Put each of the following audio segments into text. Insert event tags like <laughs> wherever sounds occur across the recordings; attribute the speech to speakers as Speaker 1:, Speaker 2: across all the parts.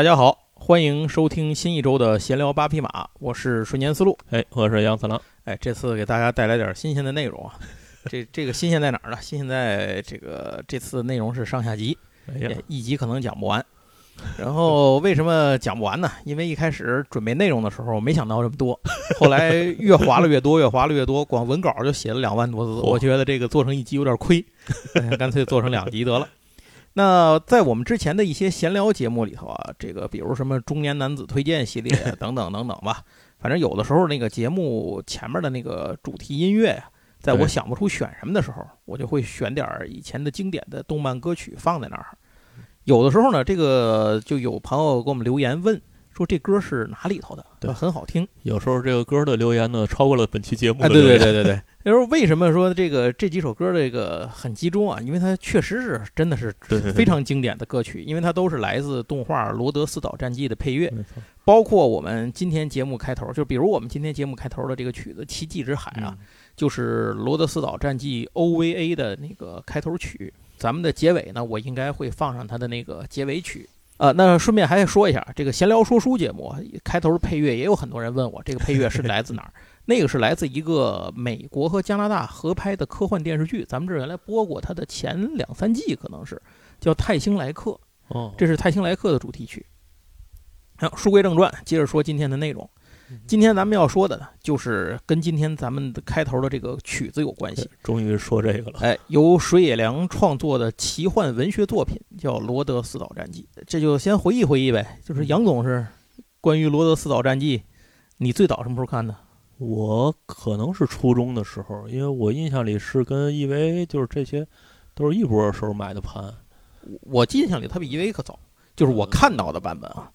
Speaker 1: 大家好，欢迎收听新一周的闲聊八匹马，我是瞬间思路。
Speaker 2: 哎，我是杨次郎。
Speaker 1: 哎，这次给大家带来点新鲜的内容啊。<laughs> 这这个新鲜在哪儿呢？新鲜在这个这次内容是上下集，
Speaker 2: 哎呀，
Speaker 1: 一集可能讲不完。然后为什么讲不完呢？因为一开始准备内容的时候没想到这么多，<laughs> 后来越划了越多，越划了越多，光文稿就写了两万多字，我觉得这个做成一集有点亏，<laughs> 干脆做成两集得了。那在我们之前的一些闲聊节目里头啊，这个比如什么中年男子推荐系列等等等等吧，<laughs> 反正有的时候那个节目前面的那个主题音乐呀，在我想不出选什么的时候，我就会选点以前的经典的动漫歌曲放在那儿。有的时候呢，这个就有朋友给我们留言问说这歌是哪里头的？
Speaker 2: 对，
Speaker 1: 很好听。
Speaker 2: 有时候这个歌的留言呢，超过了本期节目。
Speaker 1: 哎，对对对对对。就是为什么说这个这几首歌这个很集中啊？因为它确实是真的是 <laughs> 非常经典的歌曲，因为它都是来自动画《罗德斯岛战记》的配乐，包括我们今天节目开头，就比如我们今天节目开头的这个曲子《奇迹之海》啊，就是《罗德斯岛战记》OVA 的那个开头曲。咱们的结尾呢，我应该会放上它的那个结尾曲。呃，那顺便还说一下，这个闲聊说书节目开头配乐也有很多人问我，这个配乐是来自哪儿？那个是来自一个美国和加拿大合拍的科幻电视剧，咱们这原来播过它的前两三季，可能是叫《泰星来客》。
Speaker 2: 哦，
Speaker 1: 这是《泰星来客》的主题曲。好，书归正传，接着说今天的内容。今天咱们要说的呢，就是跟今天咱们的开头的这个曲子有关系。
Speaker 2: 终于说这个了。
Speaker 1: 哎，由水野良创作的奇幻文学作品叫《罗德斯岛战记》，这就先回忆回忆呗。就是杨总是关于《罗德斯岛战记》，你最早什么时候看的？
Speaker 2: 我可能是初中的时候，因为我印象里是跟 EVA 就是这些都是一波时候买的盘。
Speaker 1: 我印象里它比 EVA 可早，就是我看到的版本啊。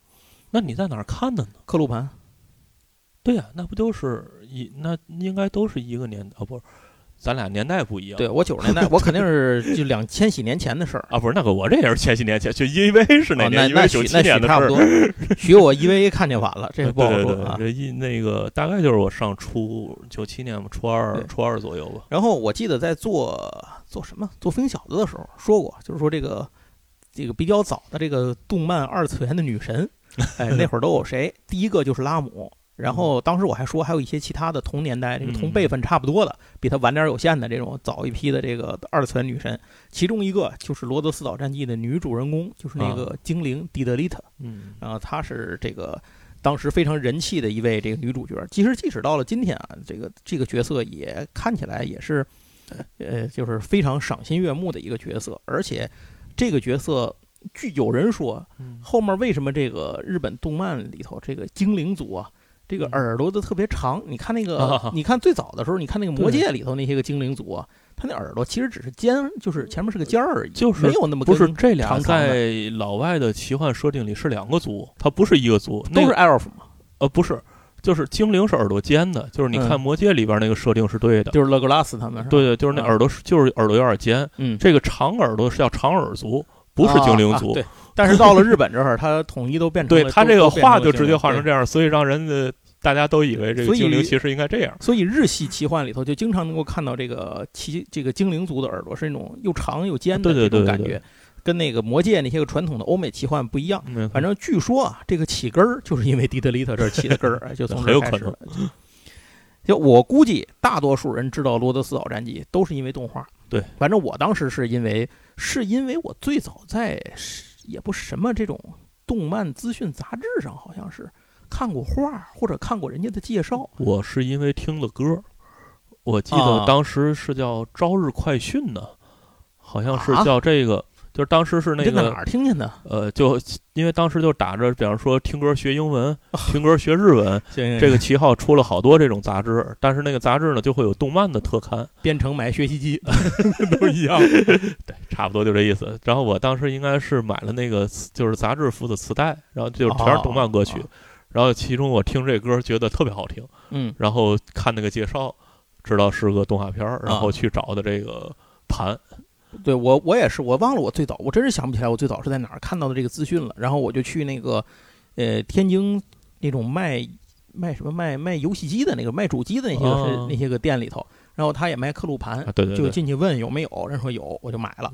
Speaker 2: 那你在哪儿看的呢？
Speaker 1: 刻录盘。
Speaker 2: 对呀，那不就是一那应该都是一个年啊？不是，咱俩年代不一样。
Speaker 1: 对我九十年代，我肯定是 <laughs> 就两千禧年前的事儿
Speaker 2: 啊。不是那个，我这也是千禧年前，就 EVA 是那年？因为九七年的
Speaker 1: 差不多。许我 EVA 看见晚了，这不好说
Speaker 2: 啊。这一那个大概就是我上初九七年吧，初二初二左右吧。
Speaker 1: 然后我记得在做做什么做风小子的时候说过，就是说这个这个比较早的这个动漫二次元的女神，哎，那会儿都有谁？第一个就是拉姆。然后当时我还说，还有一些其他的同年代、这个同辈分差不多的，比他晚点有限的这种早一批的这个二次元女神，其中一个就是《罗德斯岛战记》的女主人公，就是那个精灵蒂德丽特。
Speaker 2: 嗯，
Speaker 1: 然后她是这个当时非常人气的一位这个女主角。其实即使到了今天啊，这个这个角色也看起来也是，呃，就是非常赏心悦目的一个角色。而且这个角色，据有人说，后面为什么这个日本动漫里头这个精灵族啊？这个耳朵都特别长，你看那个，你看最早的时候，你看那个魔戒里头那些个精灵族啊，他那耳朵其实只是尖，就是前面是个尖儿而已，
Speaker 2: 就是
Speaker 1: 没有那么
Speaker 2: 不是这俩在老外的奇幻设定里是两个族，它不是一个族，
Speaker 1: 都是 elf 吗？
Speaker 2: 呃，不是，就是精灵是耳朵尖的，就是你看魔戒里边那个设定是对的，
Speaker 1: 就是勒格拉斯他们，
Speaker 2: 对对，就是那耳朵是就是耳朵有点尖，
Speaker 1: 嗯，
Speaker 2: 这个长耳朵是叫长耳族，不是精灵族，
Speaker 1: 对，但是到了日本这儿，它统一都变成，
Speaker 2: 对他这个画就直接画
Speaker 1: 成
Speaker 2: 这样，所以让人的。大家都以为这个精灵其实应该这样，
Speaker 1: 所以日系奇幻里头就经常能够看到这个奇这个精灵族的耳朵是那种又长又尖的这种感觉，跟那个魔界那些个传统的欧美奇幻不一样。反正据说啊，这个起根儿就是因为迪德利特这儿起的根儿，就从这开始。就我估计，大多数人知道《罗德斯岛战记》都是因为动画。
Speaker 2: 对，
Speaker 1: 反正我当时是因为是因为我最早在也不什么这种动漫资讯杂志上，好像是。看过画或者看过人家的介绍，
Speaker 2: 我是因为听了歌，我记得当时是叫《朝日快讯》呢，好像是叫这个，就是当时是那个
Speaker 1: 哪儿听见的？
Speaker 2: 呃，就因为当时就打着，比方说听歌学英文，听歌学日文，这个旗号出了好多这种杂志，但是那个杂志呢就会有动漫的特刊，
Speaker 1: 编程买学习机 <laughs> 都一样，
Speaker 2: 对，差不多就这意思。然后我当时应该是买了那个就是杂志附的磁带，然后就全是动漫歌曲。然后其中我听这歌觉得特别好听，
Speaker 1: 嗯，
Speaker 2: 然后看那个介绍，知道是个动画片儿，然后去找的这个盘。
Speaker 1: 对我我也是，我忘了我最早，我真是想不起来我最早是在哪儿看到的这个资讯了。然后我就去那个，呃，天津那种卖卖什么卖卖游戏机的那个卖主机的那些个那些个店里头，然后他也卖刻录盘，
Speaker 2: 对对，
Speaker 1: 就进去问有没有，人说有，我就买了。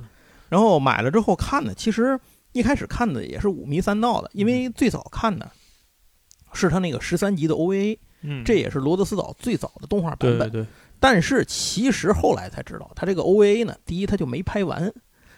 Speaker 1: 然后买了之后看的，其实。一开始看的也是五迷三道的，因为最早看的是他那个十三集的 OVA，
Speaker 2: 嗯，
Speaker 1: 这也是罗德斯岛最早的动画版本。
Speaker 2: 对对。
Speaker 1: 但是其实后来才知道，他这个 OVA 呢，第一他就没拍完，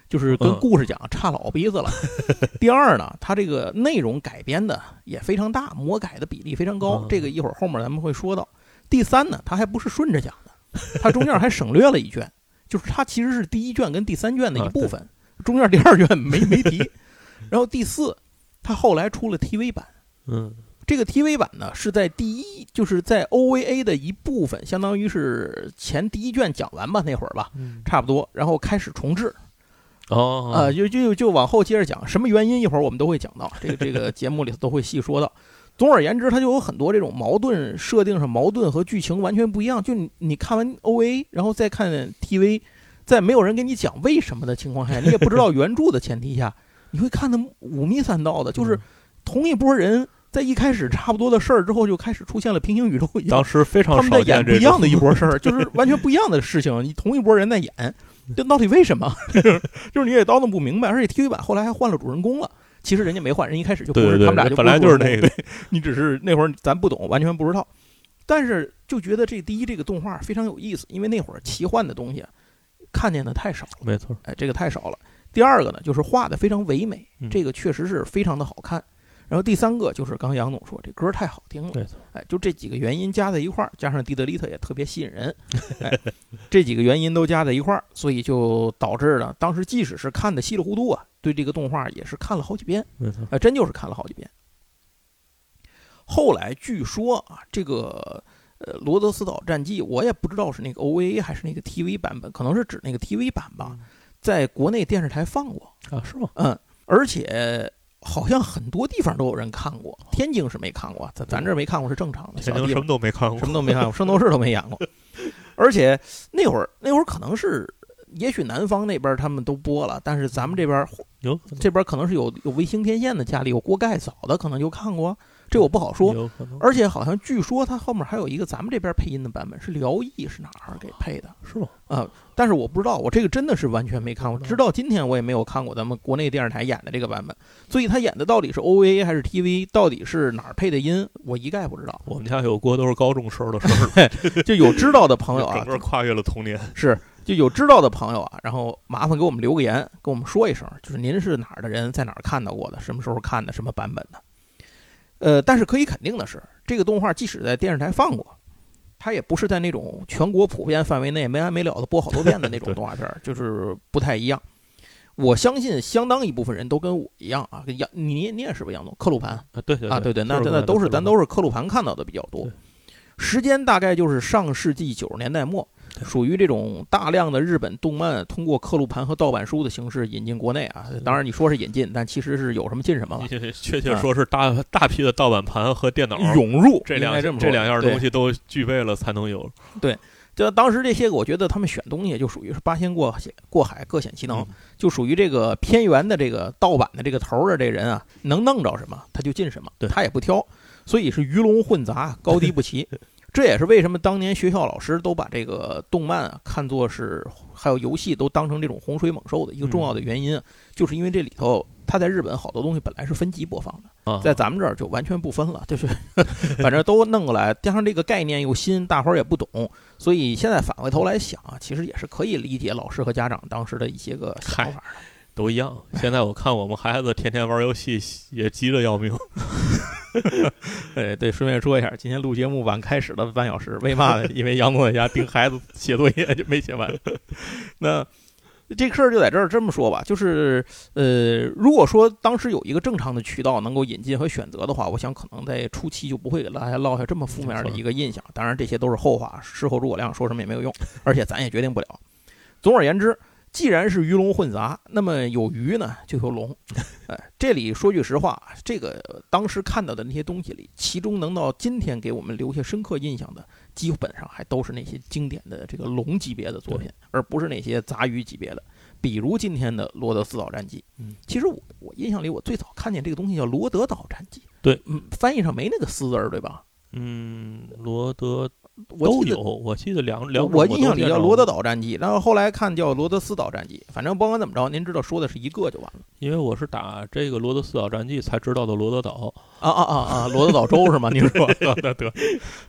Speaker 1: 就是跟故事讲差老鼻子了。<laughs> 第二呢，他这个内容改编的也非常大，魔改的比例非常高，这个一会儿后面咱们会说到。第三呢，他还不是顺着讲的，<laughs> 他中间还省略了一卷，就是他其实是第一卷跟第三卷的一部分，中间第二卷没没提。<laughs> 然后第四，他后来出了 TV 版，
Speaker 2: 嗯。
Speaker 1: 这个 TV 版呢，是在第一，就是在 OVA 的一部分，相当于是前第一卷讲完吧，那会儿吧，差不多，然后开始重置。
Speaker 2: 哦，
Speaker 1: 啊，就就就往后接着讲，什么原因？一会儿我们都会讲到，这个这个节目里头都会细说到。总而言之，它就有很多这种矛盾设定上矛盾和剧情完全不一样。就你你看完 OVA，然后再看 TV，在没有人跟你讲为什么的情况下，你也不知道原著的前提下，你会看的五迷三道的。就是同一波人。在一开始差不多的事儿之后，就开始出现了平行宇宙一样。
Speaker 2: 当时非常
Speaker 1: 他们在演不一样的一波事儿，就是完全不一样的事情。你同一波人在演，这到底为什么？<laughs> 就是你也叨弄不明白。而且 TV 版后来还换了主人公了，其实人家没换，人一开始就不是他们俩就
Speaker 2: 本来就是那个。
Speaker 1: 你只是那会儿咱不懂，完全不知道。但是就觉得这第一这个动画非常有意思，因为那会儿奇幻的东西看见的太少了。
Speaker 2: 没错，
Speaker 1: 哎，这个太少了。第二个呢，就是画的非常唯美，这个确实是非常的好看。然后第三个就是刚杨总说这歌太好听了，哎，就这几个原因加在一块儿，加上蒂德利特也特别吸引人，哎，这几个原因都加在一块儿，所以就导致了当时即使是看的稀里糊涂啊，对这个动画也是看了好几遍，哎，真就是看了好几遍。后来据说啊，这个呃《罗德斯岛战记》，我也不知道是那个 OVA 还是那个 TV 版本，可能是指那个 TV 版吧，在国内电视台放过
Speaker 2: 啊，是吗？
Speaker 1: 嗯，而且。好像很多地方都有人看过，天津是没看过，咱咱这没看过是正常的。
Speaker 2: 天津什么都没看过，
Speaker 1: 什么都没看过，圣斗士都没演过。<laughs> 而且那会儿那会儿可能是，也许南方那边他们都播了，但是咱们这边
Speaker 2: 有
Speaker 1: 这边可能是有有卫星天线的家里有锅盖早的可能就看过。这我不好说，而且好像据说它后面还有一个咱们这边配音的版本，是辽艺是哪儿给配的？
Speaker 2: 是吗？
Speaker 1: 啊，但是我不知道，我这个真的是完全没看过，直到今天我也没有看过咱们国内电视台演的这个版本。所以他演的到底是 OVA 还是 TV，到底是哪儿配的音，我一概不知道。<laughs>
Speaker 2: 我们家有锅都是高中时候的事儿，<laughs>
Speaker 1: 就有知道的朋友啊，
Speaker 2: 整个跨越了童年。
Speaker 1: 是，就有知道的朋友啊，然后麻烦给我们留个言，跟我们说一声，就是您是哪儿的人，在哪儿看到过的，什么时候看的，什么版本的。呃，但是可以肯定的是，这个动画即使在电视台放过，它也不是在那种全国普遍范围内没完没了的播好多遍的那种动画片，<laughs> 就是不太一样。我相信相当一部分人都跟我一样啊，杨你你也是吧，杨总？克鲁盘
Speaker 2: 啊，对
Speaker 1: 啊，对
Speaker 2: 对，
Speaker 1: 那那都是咱都是克鲁盘看到的比较多。时间大概就是上世纪九十年代末。属于这种大量的日本动漫通过刻录盘和盗版书的形式引进国内啊，当然你说是引进，但其实是有什么进什么了。
Speaker 2: 确切说是大大批的盗版盘和电脑
Speaker 1: 涌入，
Speaker 2: 这两这两样东西都具备了才能有。
Speaker 1: 对，就当时这些个，我觉得他们选东西就属于是八仙过险过海各显其能，就属于这个偏远的这个盗版的这个头的这人啊，能弄着什么他就进什么，对他也不挑，所以是鱼龙混杂，高低不齐。<laughs> 这也是为什么当年学校老师都把这个动漫啊看作是，还有游戏都当成这种洪水猛兽的一个重要的原因，就是因为这里头它在日本好多东西本来是分级播放的，在咱们这儿就完全不分了，就是 <laughs> 反正都弄过来，加上这个概念又新，大伙儿也不懂，所以现在反回头来想啊，其实也是可以理解老师和家长当时的一些个想法的。
Speaker 2: 都一样。现在我看我们孩子天天玩游戏，<laughs> 也急得要命。<laughs>
Speaker 1: 哎，对，顺便说一下，今天录节目晚开始了半小时，为嘛呢？<laughs> 因为杨总在家盯孩子写作业就没写完。那这个事儿就在这儿这么说吧，就是呃，如果说当时有一个正常的渠道能够引进和选择的话，我想可能在初期就不会给大家落下这么负面的一个印象。当然，这些都是后话，事后诸葛亮说什么也没有用，而且咱也决定不了。总而言之。既然是鱼龙混杂，那么有鱼呢就有龙。<laughs> 哎，这里说句实话，这个当时看到的那些东西里，其中能到今天给我们留下深刻印象的，基本上还都是那些经典的这个龙级别的作品，而不是那些杂鱼级别的。比如今天的《罗德斯岛战记》。
Speaker 2: 嗯，
Speaker 1: 其实我我印象里，我最早看见这个东西叫《罗德岛战记》。
Speaker 2: 对，
Speaker 1: 嗯，翻译上没那个“斯”字儿，对吧？
Speaker 2: 嗯，罗德都有，我记得两两
Speaker 1: 我印象里叫《罗德岛战记》，然后后来看叫《罗德斯岛战记》，反正甭管怎么着，您知道说的是一个就完了。
Speaker 2: 因为我是打这个《罗德斯岛战记》才知道的罗德岛
Speaker 1: 啊啊啊啊！罗德岛州是吗？您说
Speaker 2: 得得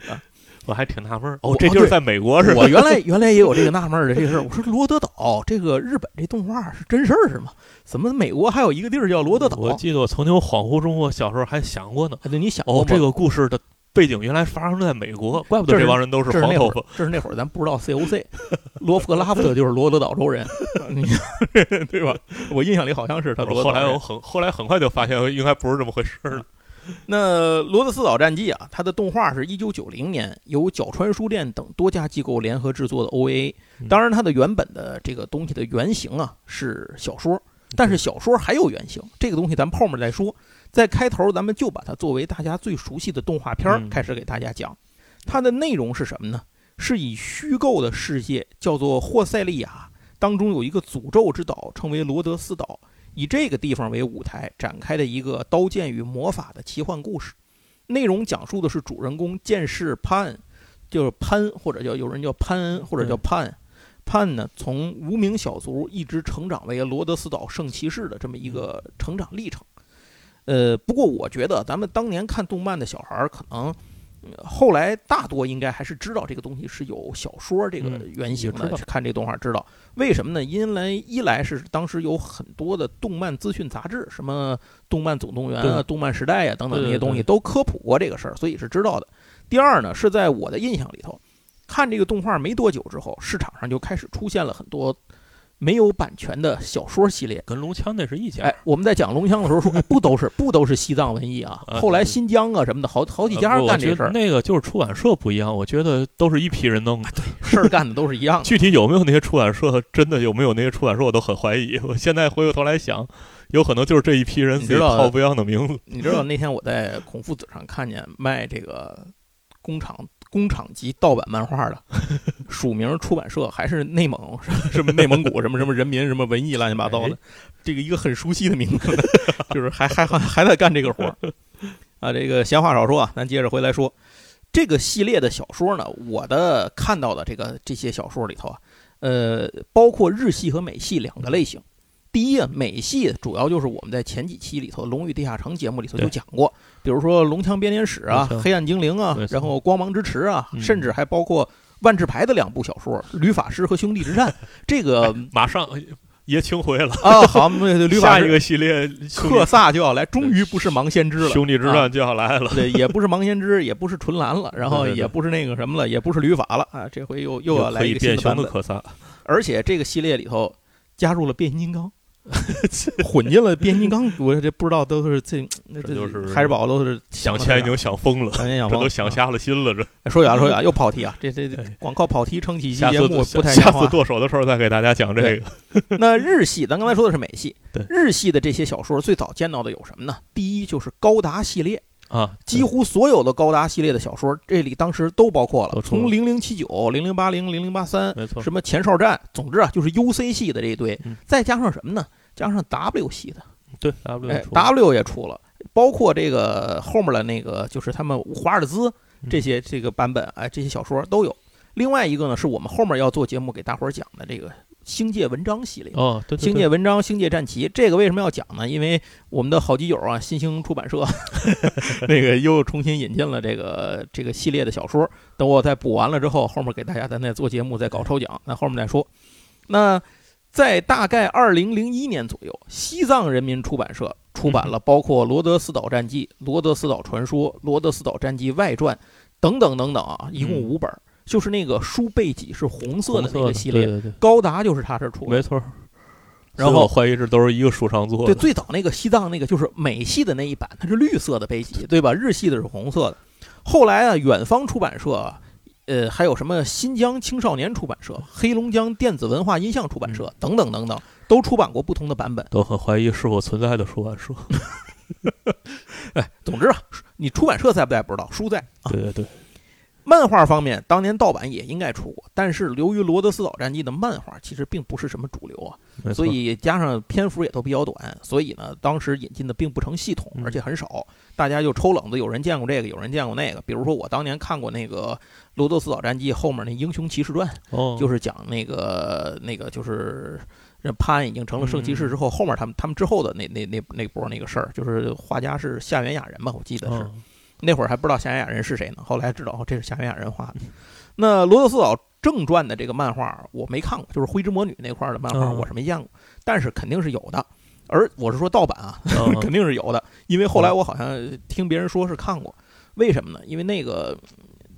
Speaker 2: 啊。我还挺纳闷儿哦，这地儿在美国是
Speaker 1: 吧？我原来原来也有这个纳闷儿的这个事儿。我说罗德岛这个日本这动画是真事儿是吗？怎么美国还有一个地儿叫罗德岛？
Speaker 2: 我记得我曾经恍惚中，我小时候还想过呢。
Speaker 1: 对，你想过
Speaker 2: 哦，这个故事的背景原来发生在美国，怪不得
Speaker 1: 这
Speaker 2: 帮人都
Speaker 1: 是
Speaker 2: 黄头发。
Speaker 1: 这是那会儿咱不知道 COC，<laughs> 罗夫格拉夫特就是罗德岛州人 <laughs> <laughs> 对吧？我印象里好像是他。
Speaker 2: 后来我很后来很快就发现应该不是这么回事了。
Speaker 1: 那《罗德斯岛战记》啊，它的动画是一九九零年由角川书店等多家机构联合制作的 OVA。当然，它的原本的这个东西的原型啊是小说，但是小说还有原型，这个东西咱们后面再说。在开头，咱们就把它作为大家最熟悉的动画片开始给大家讲。它的内容是什么呢？是以虚构的世界叫做霍塞利亚当中有一个诅咒之岛，称为罗德斯岛。以这个地方为舞台展开的一个刀剑与魔法的奇幻故事，内容讲述的是主人公剑士潘，就是潘或者叫有人叫潘恩或者叫潘，潘呢从无名小卒一直成长为罗德斯岛圣骑士的这么一个成长历程。呃，不过我觉得咱们当年看动漫的小孩儿可能。后来大多应该还是知道这个东西是有小说这个原型的，去看这动画知道为什么呢？因为一来是当时有很多的动漫资讯杂志，什么《动漫总动员》啊、《动漫时代》啊等等这些东西都科普过这个事儿，所以是知道的。第二呢，是在我的印象里头，看这个动画没多久之后，市场上就开始出现了很多。没有版权的小说系列，
Speaker 2: 跟龙枪那是一家。
Speaker 1: 哎，我们在讲龙枪的时候说，不都是 <laughs> 不都是西藏文艺啊？后来新疆啊什么的，好好几家干这事儿。
Speaker 2: 那个就是出版社不一样，我觉得都是一批人弄的，
Speaker 1: 对，<laughs> 事儿干的都是一样。<laughs>
Speaker 2: 具体有没有那些出版社，真的有没有那些出版社，我都很怀疑。我现在回过头来想，有可能就是这一批人自己套不一样的名字。
Speaker 1: 你知道那天我在孔夫子上看见卖这个工厂。工厂级盗版漫画的 <laughs> 署名出版社还是内蒙 <laughs> 什么内蒙古什么什么人民什么文艺乱七八糟的，这个一个很熟悉的名字，<laughs> 就是还还还还在干这个活儿啊。这个闲话少说啊，咱接着回来说这个系列的小说呢。我的看到的这个这些小说里头啊，呃，包括日系和美系两个类型。第一啊，美系主要就是我们在前几期里头《龙与地下城》节目里头就讲过，比如说《龙枪编年史》啊，《黑暗精灵》啊，然后《光芒之池》啊，甚至还包括万智牌的两部小说《吕法师》和《兄弟之战》。<laughs> 这个
Speaker 2: 马上爷青回了
Speaker 1: 啊！好，<laughs> 吕法
Speaker 2: 师下一个系列
Speaker 1: 克萨就要来，终于不是盲先知了，《
Speaker 2: 兄弟之战》就要来了。
Speaker 1: 对，也不是盲先知，也不是纯蓝了，然后也不是那个什么了，也不是吕法了啊！这回又又要来一个新版
Speaker 2: 本。克萨，
Speaker 1: 而且这个系列里头加入了变形金刚。<laughs> 混进了变形金刚，我这不知道都是这，那
Speaker 2: 这就是
Speaker 1: 海之宝都是
Speaker 2: 想钱已经想疯了，
Speaker 1: 想钱想疯，
Speaker 2: 都想瞎了心了。
Speaker 1: 这说远了说远，<laughs> 又跑题啊！这这光靠跑题撑起期节目不太
Speaker 2: 下次剁手的时候再给大家讲这个。<laughs>
Speaker 1: 那日系，咱刚才说的是美系，日系的这些小说最早见到的有什么呢？第一就是高达系列。
Speaker 2: 啊，
Speaker 1: 几乎所有的高达系列的小说，这里当时都包括了，从零零七九、零零八零、零零八三，
Speaker 2: 没错，
Speaker 1: 什么前哨战，总之啊，就是 U C 系的这一堆，再加上什么呢？加上 W 系的，
Speaker 2: 对，W
Speaker 1: 哎，W 也出了，包括这个后面的那个，就是他们华尔兹这些这个版本，哎，这些小说都有。另外一个呢，是我们后面要做节目给大伙儿讲的这个。星界文章系列
Speaker 2: 哦，
Speaker 1: 星界文章、星界战旗，这个为什么要讲呢？因为我们的好基友啊，新兴出版社 <laughs> <laughs> 那个又重新引进了这个这个系列的小说。等我再补完了之后，后面给大家咱再做节目，再搞抽奖，那后面再说。那在大概二零零一年左右，西藏人民出版社出版了包括《罗德斯岛战记》《罗德斯岛传说》《罗德斯岛战记外传》等等等等啊，一共五本。就是那个书背脊是红色的那个系列，高达就是他这出的，
Speaker 2: 没错。
Speaker 1: 然后
Speaker 2: 我怀疑这都是一个书上做的。
Speaker 1: 对，最早那个西藏那个就是美系的那一版，它是绿色的背脊，对吧？日系的是红色的。后来啊，远方出版社，呃，还有什么新疆青少年出版社、黑龙江电子文化音像出版社等等等等，都出版过不同的版本。
Speaker 2: 都很怀疑是否存在的出版社。<laughs>
Speaker 1: 哎，总之啊，你出版社在不在不知道，书在。
Speaker 2: 啊对对对。
Speaker 1: 漫画方面，当年盗版也应该出过，但是由于罗德斯岛战记的漫画其实并不是什么主流啊，所以加上篇幅也都比较短，所以呢，当时引进的并不成系统，而且很少，大家就抽冷子，有人见过这个，有人见过那个。比如说我当年看过那个罗德斯岛战记后面那《英雄骑士传》，就是讲那个那个就是潘安已经成了圣骑士之后，后面他们他们之后的那那那那波那个事儿，就是画家是夏原雅人吧，我记得是。那会儿还不知道夏元雅人是谁呢，后来知道哦，这是夏元雅人画的。那罗德斯岛正传的这个漫画我没看过，就是灰之魔女那块的漫画我是没见过，但是肯定是有的。而我是说盗版啊，<laughs> 肯定是有的，因为后来我好像听别人说是看过。为什么呢？因为那个。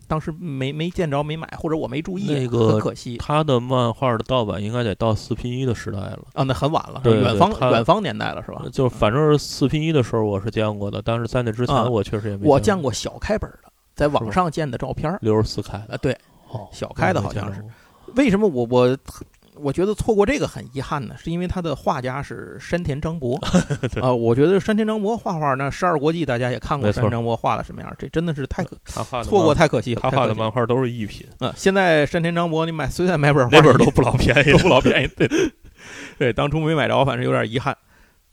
Speaker 1: 当时没没见着没买，或者我没注意，
Speaker 2: 那个
Speaker 1: 可惜。
Speaker 2: 他的漫画的盗版应该得到四拼一的时代了
Speaker 1: 啊，那很晚了，远方远方年代了是吧？
Speaker 2: 就反正四拼一的时候我是见过的，但是在那之前我确实也没。
Speaker 1: 我见过小开本的，在网上见的照片，
Speaker 2: 六十四开
Speaker 1: 啊，对，小开的好像是。为什么我我？我觉得错过这个很遗憾呢，是因为他的画家是山田章博 <laughs> 啊。我觉得山田章博画画呢《十二国记》，大家也看过山田章博画的什么样，这真的是太可错过太可惜了。
Speaker 2: 他画的漫画都是一品
Speaker 1: 啊。现在山田章博你买随便买本，
Speaker 2: 哪本都不老便宜，
Speaker 1: 都不老便宜。<laughs> 对对，当初没买着，反正有点遗憾。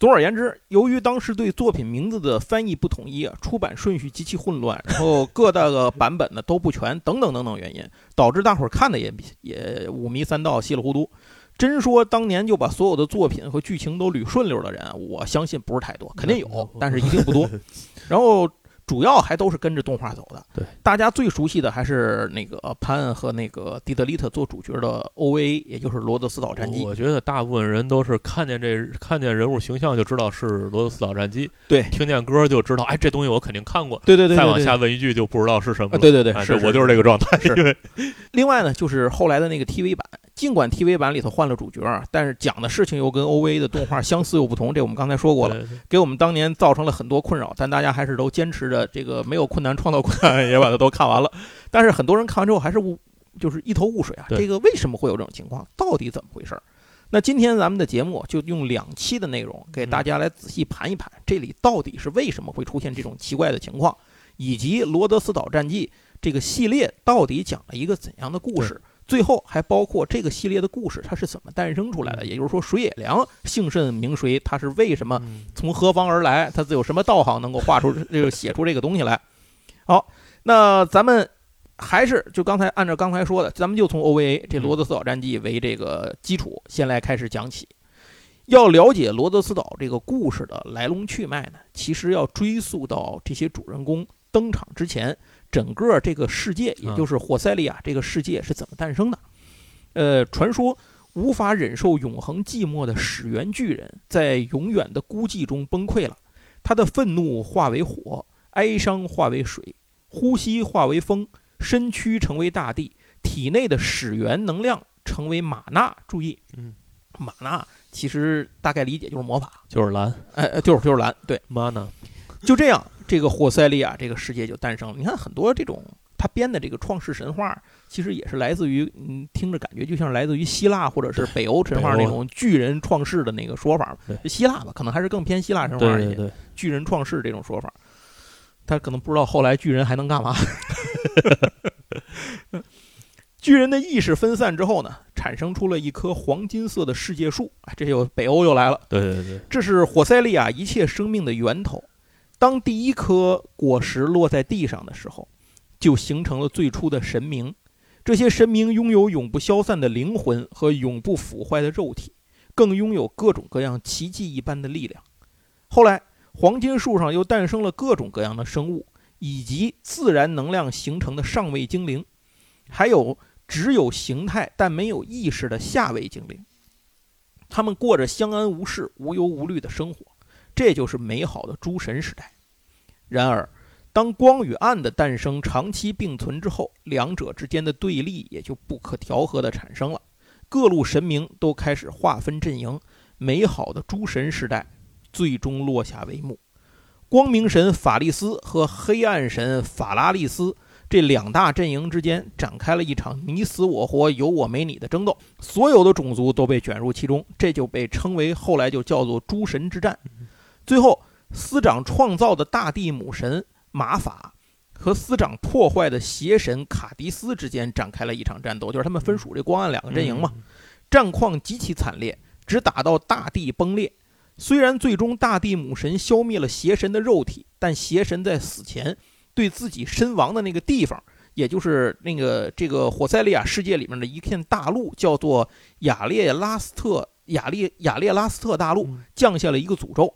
Speaker 1: 总而言之，由于当时对作品名字的翻译不统一啊，出版顺序极其混乱，然后各大个版本呢都不全，等等等等原因，导致大伙儿看的也也五迷三道，稀里糊涂。真说当年就把所有的作品和剧情都捋顺溜的人，我相信不是太多，肯定有，但是一定不多。<laughs> 然后。主要还都是跟着动画走的。
Speaker 2: 对，
Speaker 1: 大家最熟悉的还是那个潘和那个迪德利特做主角的 OVA，也就是《罗德斯岛战记》。
Speaker 2: 我觉得大部分人都是看见这看见人物形象就知道是《罗德斯岛战记》，
Speaker 1: 对，
Speaker 2: 听见歌就知道，哎，这东西我肯定看过。
Speaker 1: 对对对，
Speaker 2: 再往下问一句就不知道是什么了。
Speaker 1: 对对对，
Speaker 2: 是我就是这个状态。
Speaker 1: 是。另外呢，就是后来的那个 TV 版，尽管 TV 版里头换了主角，但是讲的事情又跟 OVA 的动画相似又不同，这我们刚才说过了，给我们当年造成了很多困扰，但大家还是都坚持着这个没有。困难创造困难，也把它都看完了。<laughs> 但是很多人看完之后还是雾，就是一头雾水啊。这个为什么会有这种情况？到底怎么回事？那今天咱们的节目就用两期的内容给大家来仔细盘一盘，这里到底是为什么会出现这种奇怪的情况，以及《罗德斯岛战记》这个系列到底讲了一个怎样的故事？最后还包括这个系列的故事它是怎么诞生出来的？也就是说，水野良姓甚名谁？他是为什么从何方而来？他有什么道行能够画出这个写出这个东西来？好，那咱们还是就刚才按照刚才说的，咱们就从 OVA 这《罗德斯岛战记》为这个基础，先来开始讲起。要了解罗德斯岛这个故事的来龙去脉呢，其实要追溯到这些主人公登场之前，整个这个世界，也就是霍塞利亚这个世界是怎么诞生的。呃，传说无法忍受永恒寂寞的始源巨人，在永远的孤寂中崩溃了，他的愤怒化为火。哀伤化为水，呼吸化为风，身躯成为大地，体内的始源能量成为玛纳。注意，
Speaker 2: 嗯，
Speaker 1: 玛纳其实大概理解就是魔法，
Speaker 2: 就是蓝，
Speaker 1: 哎，就是就是蓝，对，
Speaker 2: 玛纳。
Speaker 1: 就这样，这个霍塞利亚这个世界就诞生了。你看，很多这种他编的这个创世神话，其实也是来自于，嗯，听着感觉就像来自于希腊或者是北欧神话那种巨人创世的那个说法。希腊吧，可能还是更偏希腊神话一些。巨人创世这种说法。他可能不知道后来巨人还能干嘛。<laughs> 巨人的意识分散之后呢，产生出了一棵黄金色的世界树啊，这就北欧又来了。
Speaker 2: 对对对，
Speaker 1: 这是火塞利亚一切生命的源头。当第一颗果实落在地上的时候，就形成了最初的神明。这些神明拥有永不消散的灵魂和永不腐坏的肉体，更拥有各种各样奇迹一般的力量。后来。黄金树上又诞生了各种各样的生物，以及自然能量形成的上位精灵，还有只有形态但没有意识的下位精灵。他们过着相安无事、无忧无虑的生活，这就是美好的诸神时代。然而，当光与暗的诞生长期并存之后，两者之间的对立也就不可调和的产生了。各路神明都开始划分阵营，美好的诸神时代。最终落下帷幕，光明神法利斯和黑暗神法拉利斯这两大阵营之间展开了一场你死我活、有我没你的争斗，所有的种族都被卷入其中，这就被称为后来就叫做诸神之战。最后，司长创造的大地母神玛法和司长破坏的邪神卡迪斯之间展开了一场战斗，就是他们分属这光暗两个阵营嘛。战况极其惨烈，只打到大地崩裂。虽然最终大地母神消灭了邪神的肉体，但邪神在死前对自己身亡的那个地方，也就是那个这个火塞利亚世界里面的一片大陆，叫做亚列拉斯特亚列亚列拉斯特大陆，降下了一个诅咒。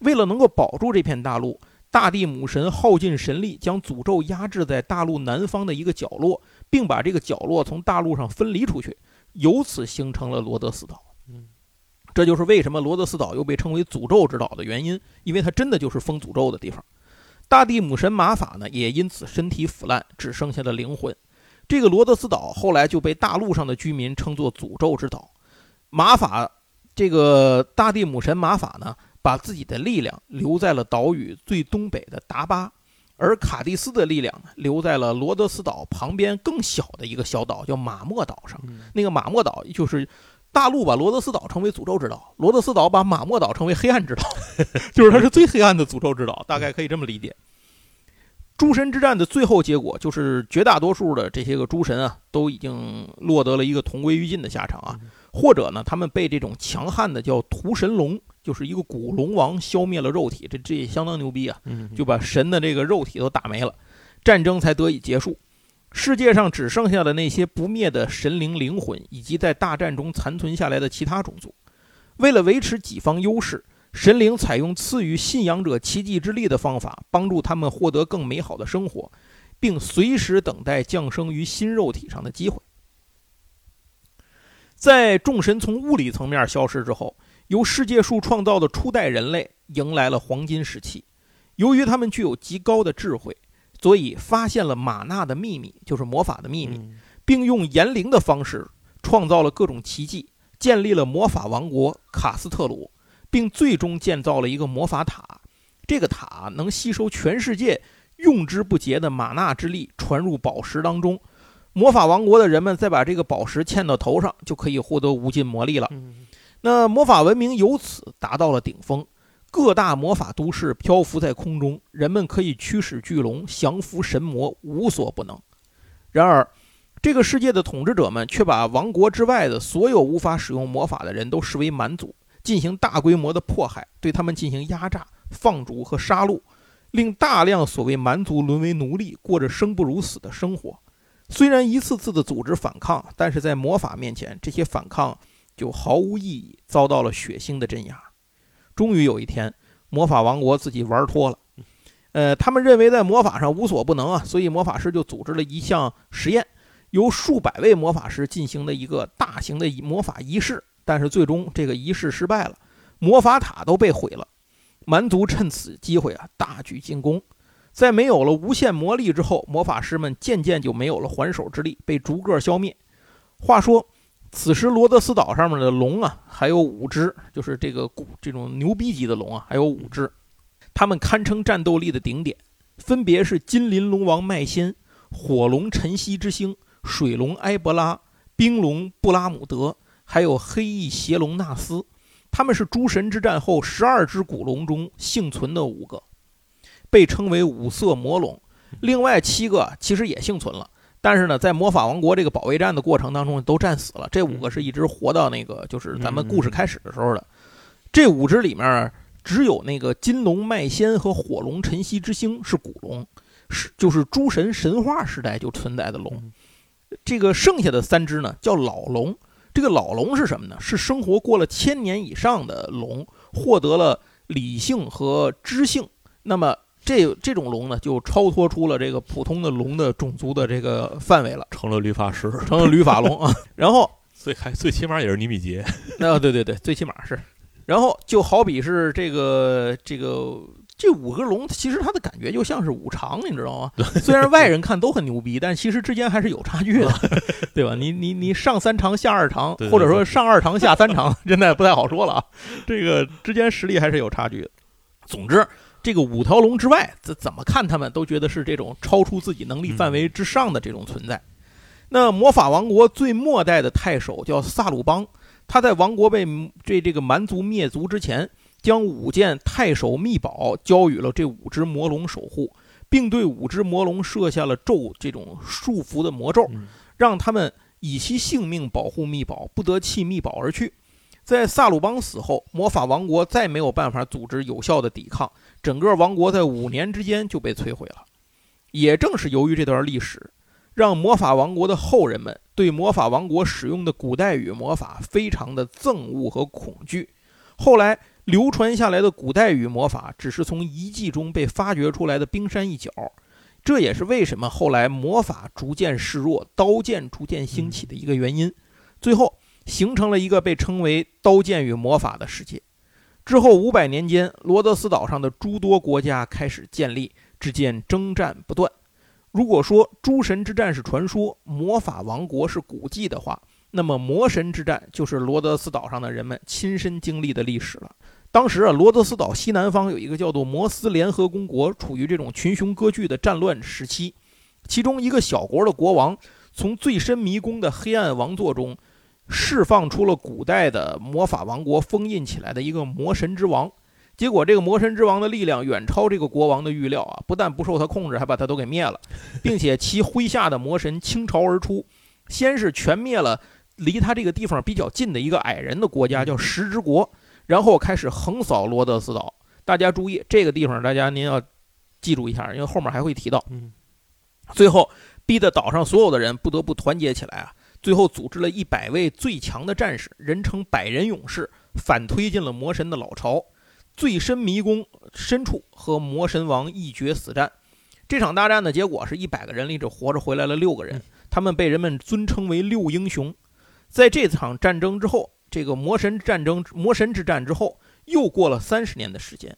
Speaker 1: 为了能够保住这片大陆。大地母神耗尽神力，将诅咒压制在大陆南方的一个角落，并把这个角落从大陆上分离出去，由此形成了罗德斯岛。
Speaker 2: 嗯，
Speaker 1: 这就是为什么罗德斯岛又被称为诅咒之岛的原因，因为它真的就是封诅咒的地方。大地母神玛法呢，也因此身体腐烂，只剩下了灵魂。这个罗德斯岛后来就被大陆上的居民称作诅咒之岛。玛法，这个大地母神玛法呢？把自己的力量留在了岛屿最东北的达巴，而卡蒂斯的力量呢，留在了罗德斯岛旁边更小的一个小岛，叫马莫岛上。那个马莫岛就是大陆把罗德斯岛称为诅咒之岛，罗德斯岛把马莫岛称为黑暗之岛，<laughs> 就是它是最黑暗的诅咒之岛，大概可以这么理解。诸神之战的最后结果，就是绝大多数的这些个诸神啊，都已经落得了一个同归于尽的下场啊，或者呢，他们被这种强悍的叫屠神龙。就是一个古龙王消灭了肉体，这这也相当牛逼啊！就把神的这个肉体都打没了，战争才得以结束。世界上只剩下了那些不灭的神灵灵魂，以及在大战中残存下来的其他种族。为了维持己方优势，神灵采用赐予信仰者奇迹之力的方法，帮助他们获得更美好的生活，并随时等待降生于新肉体上的机会。在众神从物理层面消失之后。由世界树创造的初代人类迎来了黄金时期。由于他们具有极高的智慧，所以发现了玛纳的秘密，就是魔法的秘密，并用言灵的方式创造了各种奇迹，建立了魔法王国卡斯特鲁，并最终建造了一个魔法塔。这个塔能吸收全世界用之不竭的玛纳之力，传入宝石当中。魔法王国的人们再把这个宝石嵌到头上，就可以获得无尽魔力了。那魔法文明由此达到了顶峰，各大魔法都市漂浮在空中，人们可以驱使巨龙，降服神魔，无所不能。然而，这个世界的统治者们却把王国之外的所有无法使用魔法的人都视为蛮族，进行大规模的迫害，对他们进行压榨、放逐和杀戮，令大量所谓蛮族沦为奴隶，过着生不如死的生活。虽然一次次的组织反抗，但是在魔法面前，这些反抗。就毫无意义，遭到了血腥的镇压。终于有一天，魔法王国自己玩脱了。呃，他们认为在魔法上无所不能啊，所以魔法师就组织了一项实验，由数百位魔法师进行的一个大型的魔法仪式。但是最终这个仪式失败了，魔法塔都被毁了。蛮族趁此机会啊，大举进攻。在没有了无限魔力之后，魔法师们渐渐就没有了还手之力，被逐个消灭。话说。此时，罗德斯岛上面的龙啊，还有五只，就是这个古这种牛逼级的龙啊，还有五只，它们堪称战斗力的顶点，分别是金鳞龙王麦仙、火龙晨曦之星、水龙埃博拉、冰龙布拉姆德，还有黑翼邪龙纳斯。他们是诸神之战后十二只古龙中幸存的五个，被称为五色魔龙。另外七个其实也幸存了。但是呢，在魔法王国这个保卫战的过程当中，都战死了。这五个是一直活到那个，就是咱们故事开始的时候的。这五只里面，只有那个金龙麦仙和火龙晨曦之星是古龙，是就是诸神神话时代就存在的龙。这个剩下的三只呢，叫老龙。这个老龙是什么呢？是生活过了千年以上的龙，获得了理性和知性。那么。这这种龙呢，就超脱出了这个普通的龙的种族的这个范围了，
Speaker 2: 成了律法师，
Speaker 1: 成了律法龙啊。然后 <laughs>
Speaker 2: 最还最起码也是尼米杰，
Speaker 1: 那对对对，最起码是。然后就好比是这个这个这五个龙，其实它的感觉就像是五常，你知道吗？虽然外人看都很牛逼，但其实之间还是有差距的，<laughs> 对吧？你你你上三常下二常，或者说上二常下三常，<laughs> 现在不太好说了啊。这个之间实力还是有差距的。总之。这个五条龙之外，怎怎么看他们都觉得是这种超出自己能力范围之上的这种存在。那魔法王国最末代的太守叫萨鲁邦，他在王国被这这个蛮族灭族之前，将五件太守秘宝交予了这五只魔龙守护，并对五只魔龙设下了咒这种束缚的魔咒，让他们以其性命保护秘宝，不得弃秘宝而去。在萨鲁邦死后，魔法王国再没有办法组织有效的抵抗，整个王国在五年之间就被摧毁了。也正是由于这段历史，让魔法王国的后人们对魔法王国使用的古代语魔法非常的憎恶和恐惧。后来流传下来的古代语魔法，只是从遗迹中被发掘出来的冰山一角。这也是为什么后来魔法逐渐示弱，刀剑逐渐兴起的一个原因。最后形成了一个被称为“刀剑与魔法”的世界。之后五百年间，罗德斯岛上的诸多国家开始建立。只见征战不断。如果说诸神之战是传说，魔法王国是古迹的话，那么魔神之战就是罗德斯岛上的人们亲身经历的历史了。当时啊，罗德斯岛西南方有一个叫做摩斯联合公国，处于这种群雄割据的战乱时期。其中一个小国的国王，从最深迷宫的黑暗王座中，释放出了古代的魔法王国封印起来的一个魔神之王。结果，这个魔神之王的力量远超这个国王的预料啊！不但不受他控制，还把他都给灭了，<laughs> 并且其麾下的魔神倾巢而出，先是全灭了离他这个地方比较近的一个矮人的国家，叫石之国，然后开始横扫罗德斯岛。大家注意，这个地方大家您要记住一下，因为后面还会提到。最后逼得岛上所有的人不得不团结起来啊！最后组织了一百位最强的战士，人称百人勇士，反推进了魔神的老巢。最深迷宫深处和魔神王一决死战，这场大战的结果是一百个人里只活着回来了六个人，他们被人们尊称为六英雄。在这场战争之后，这个魔神战争、魔神之战之后，又过了三十年的时间，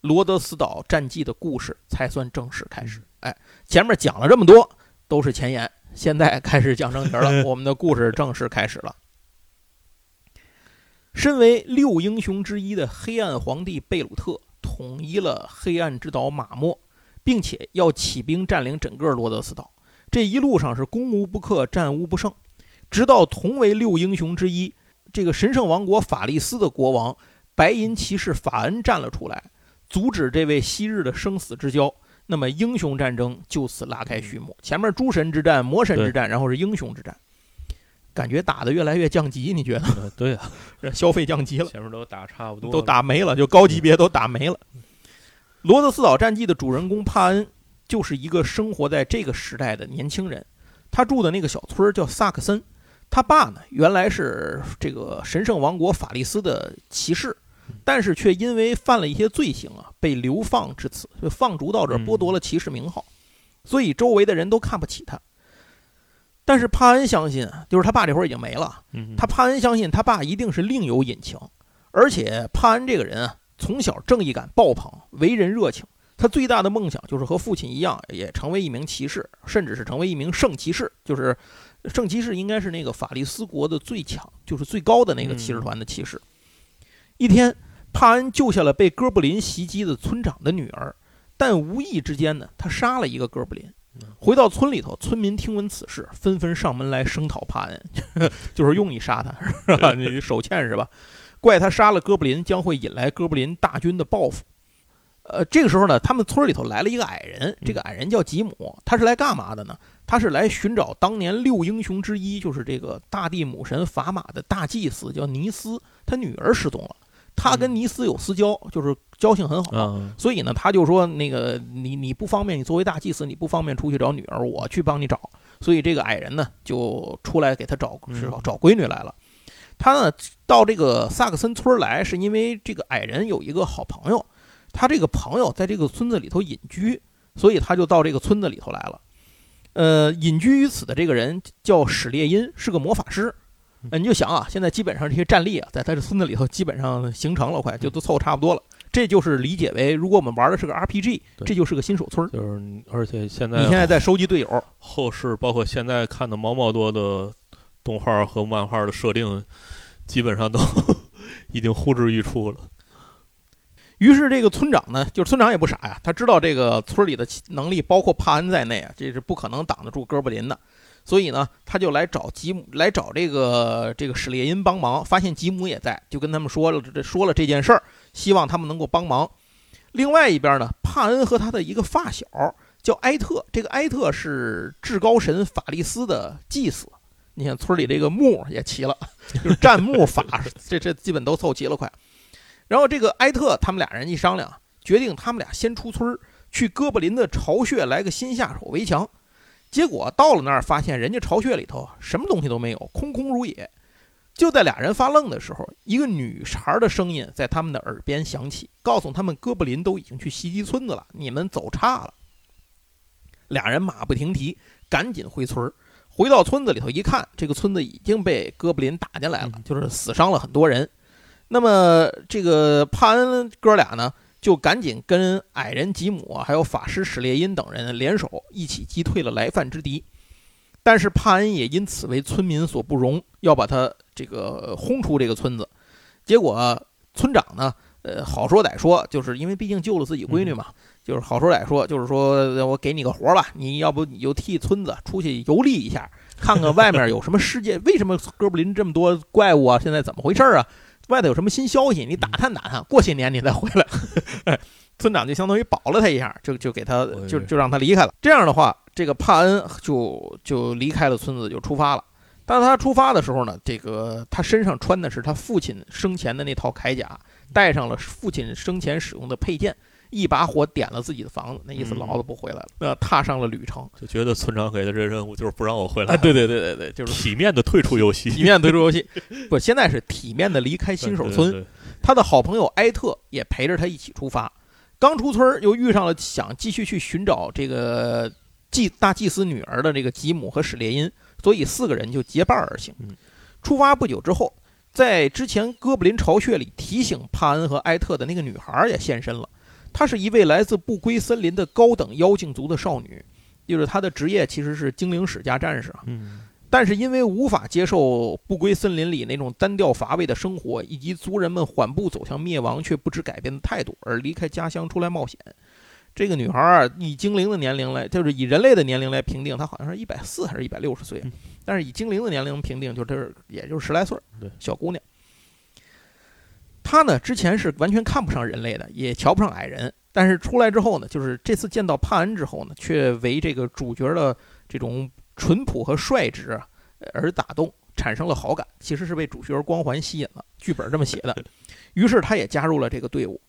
Speaker 1: 罗德斯岛战记的故事才算正式开始。哎，前面讲了这么多都是前言，现在开始讲正题了，<laughs> 我们的故事正式开始了。身为六英雄之一的黑暗皇帝贝鲁特统一了黑暗之岛马莫，并且要起兵占领整个罗德斯岛。这一路上是攻无不克，战无不胜。直到同为六英雄之一，这个神圣王国法利斯的国王白银骑士法恩站了出来，阻止这位昔日的生死之交。那么英雄战争就此拉开序幕。前面诸神之战、魔神之战，然后是英雄之战。感觉打的越来越降级，你觉得？
Speaker 2: 对啊，<laughs>
Speaker 1: 消费降级了。
Speaker 2: 前面都打差不多，
Speaker 1: 都打没了，就高级别都打没了。罗德斯岛战记的主人公帕恩就是一个生活在这个时代的年轻人，他住的那个小村叫萨克森。他爸呢，原来是这个神圣王国法利斯的骑士，但是却因为犯了一些罪行啊，被流放至此，就放逐到这，剥夺了骑士名号，所以周围的人都看不起他。但是帕恩相信，就是他爸这会儿已经没了。他帕恩相信他爸一定是另有隐情，而且帕恩这个人啊，从小正义感爆棚，为人热情。他最大的梦想就是和父亲一样，也成为一名骑士，甚至是成为一名圣骑士。就是圣骑士应该是那个法利斯国的最强，就是最高的那个骑士团的骑士。一天，帕恩救下了被哥布林袭击的村长的女儿，但无意之间呢，他杀了一个哥布林。回到村里头，村民听闻此事，纷纷上门来声讨帕恩，<laughs> 就是用你杀他，是吧？你手欠是吧？怪他杀了哥布林，将会引来哥布林大军的报复。呃，这个时候呢，他们村里头来了一个矮人，这个矮人叫吉姆，他是来干嘛的呢？他是来寻找当年六英雄之一，就是这个大地母神法玛的大祭司，叫尼斯，他女儿失踪了。他跟尼斯有私交，就是交情很好，所以呢，他就说那个你你不方便，你作为大祭司你不方便出去找女儿，我去帮你找。所以这个矮人呢就出来给他找是找闺女来了。他呢到这个萨克森村来，是因为这个矮人有一个好朋友，他这个朋友在这个村子里头隐居，所以他就到这个村子里头来了。呃，隐居于此的这个人叫史列因，是个魔法师。你就想啊，现在基本上这些战力啊，在他这村子里头基本上形成了，快就都凑差不多了。这就是理解为，如果我们玩的是个 RPG，这就是个新手村。
Speaker 2: 就是，而且现在
Speaker 1: 你现在在收集队友，
Speaker 2: 后世包括现在看的毛毛多的动画和漫画的设定，基本上都 <laughs> 已经呼之欲出了。
Speaker 1: 于是这个村长呢，就是村长也不傻呀，他知道这个村里的能力，包括帕恩在内啊，这是不可能挡得住哥布林的。所以呢，他就来找吉姆，来找这个这个史列因帮忙。发现吉姆也在，就跟他们说了这说了这件事儿，希望他们能够帮忙。另外一边呢，帕恩和他的一个发小叫埃特。这个埃特是至高神法利斯的祭司。你看村里这个墓也齐了，就是占墓法，<laughs> 这这基本都凑齐了快。然后这个埃特他们俩人一商量，决定他们俩先出村去哥布林的巢穴来个新下手为强。结果到了那儿，发现人家巢穴里头什么东西都没有，空空如也。就在俩人发愣的时候，一个女孩的声音在他们的耳边响起，告诉他们哥布林都已经去袭击村子了，你们走差了。俩人马不停蹄，赶紧回村儿回到村子里头一看，这个村子已经被哥布林打进来了，就是死伤了很多人。那么这个帕恩哥俩呢，就赶紧跟矮人吉姆还有法师史列因等人联手，一起击退了来犯之敌。但是帕恩也因此为村民所不容，要把他这个轰出这个村子。结果村长呢，呃，好说歹说，就是因为毕竟救了自己闺女嘛，就是好说歹说，就是说我给你个活吧，你要不你就替村子出去游历一下，看看外面有什么世界，为什么哥布林这么多怪物啊？现在怎么回事啊？外头有什么新消息？你打探打探，过些年你再回来。<laughs> 村长就相当于保了他一下，就就给他就就让他离开了。这样的话。这个帕恩就就离开了村子，就出发了。当他出发的时候呢，这个他身上穿的是他父亲生前的那套铠甲，带上了父亲生前使用的佩剑，一把火点了自己的房子，那意思老子不回来了，呃，踏上了旅程。
Speaker 2: 就觉得村长给的这任务就是不让我回来。
Speaker 1: 对对对对对，就是
Speaker 2: 体面的退出游戏，
Speaker 1: 体面退出游戏。不，现在是体面的离开新手村。他的好朋友埃特也陪着他一起出发。刚出村又遇上了想继续去寻找这个。祭大祭司女儿的这个吉姆和史列因，所以四个人就结伴而行。出发不久之后，在之前哥布林巢穴里提醒帕恩和埃特的那个女孩也现身了。她是一位来自不归森林的高等妖精族的少女，就是她的职业其实是精灵使加战士啊。但是因为无法接受不归森林里那种单调乏味的生活，以及族人们缓步走向灭亡却不知改变的态度，而离开家乡出来冒险。这个女孩儿以精灵的年龄来，就是以人类的年龄来评定，她好像是一百四还是一百六十岁，但是以精灵的年龄评定，就是也就是十来岁小姑娘。他呢，之前是完全看不上人类的，也瞧不上矮人，但是出来之后呢，就是这次见到帕恩之后呢，却为这个主角的这种淳朴和率直而打动，产生了好感。其实是被主角光环吸引了，剧本这么写的。于是他也加入了这个队伍。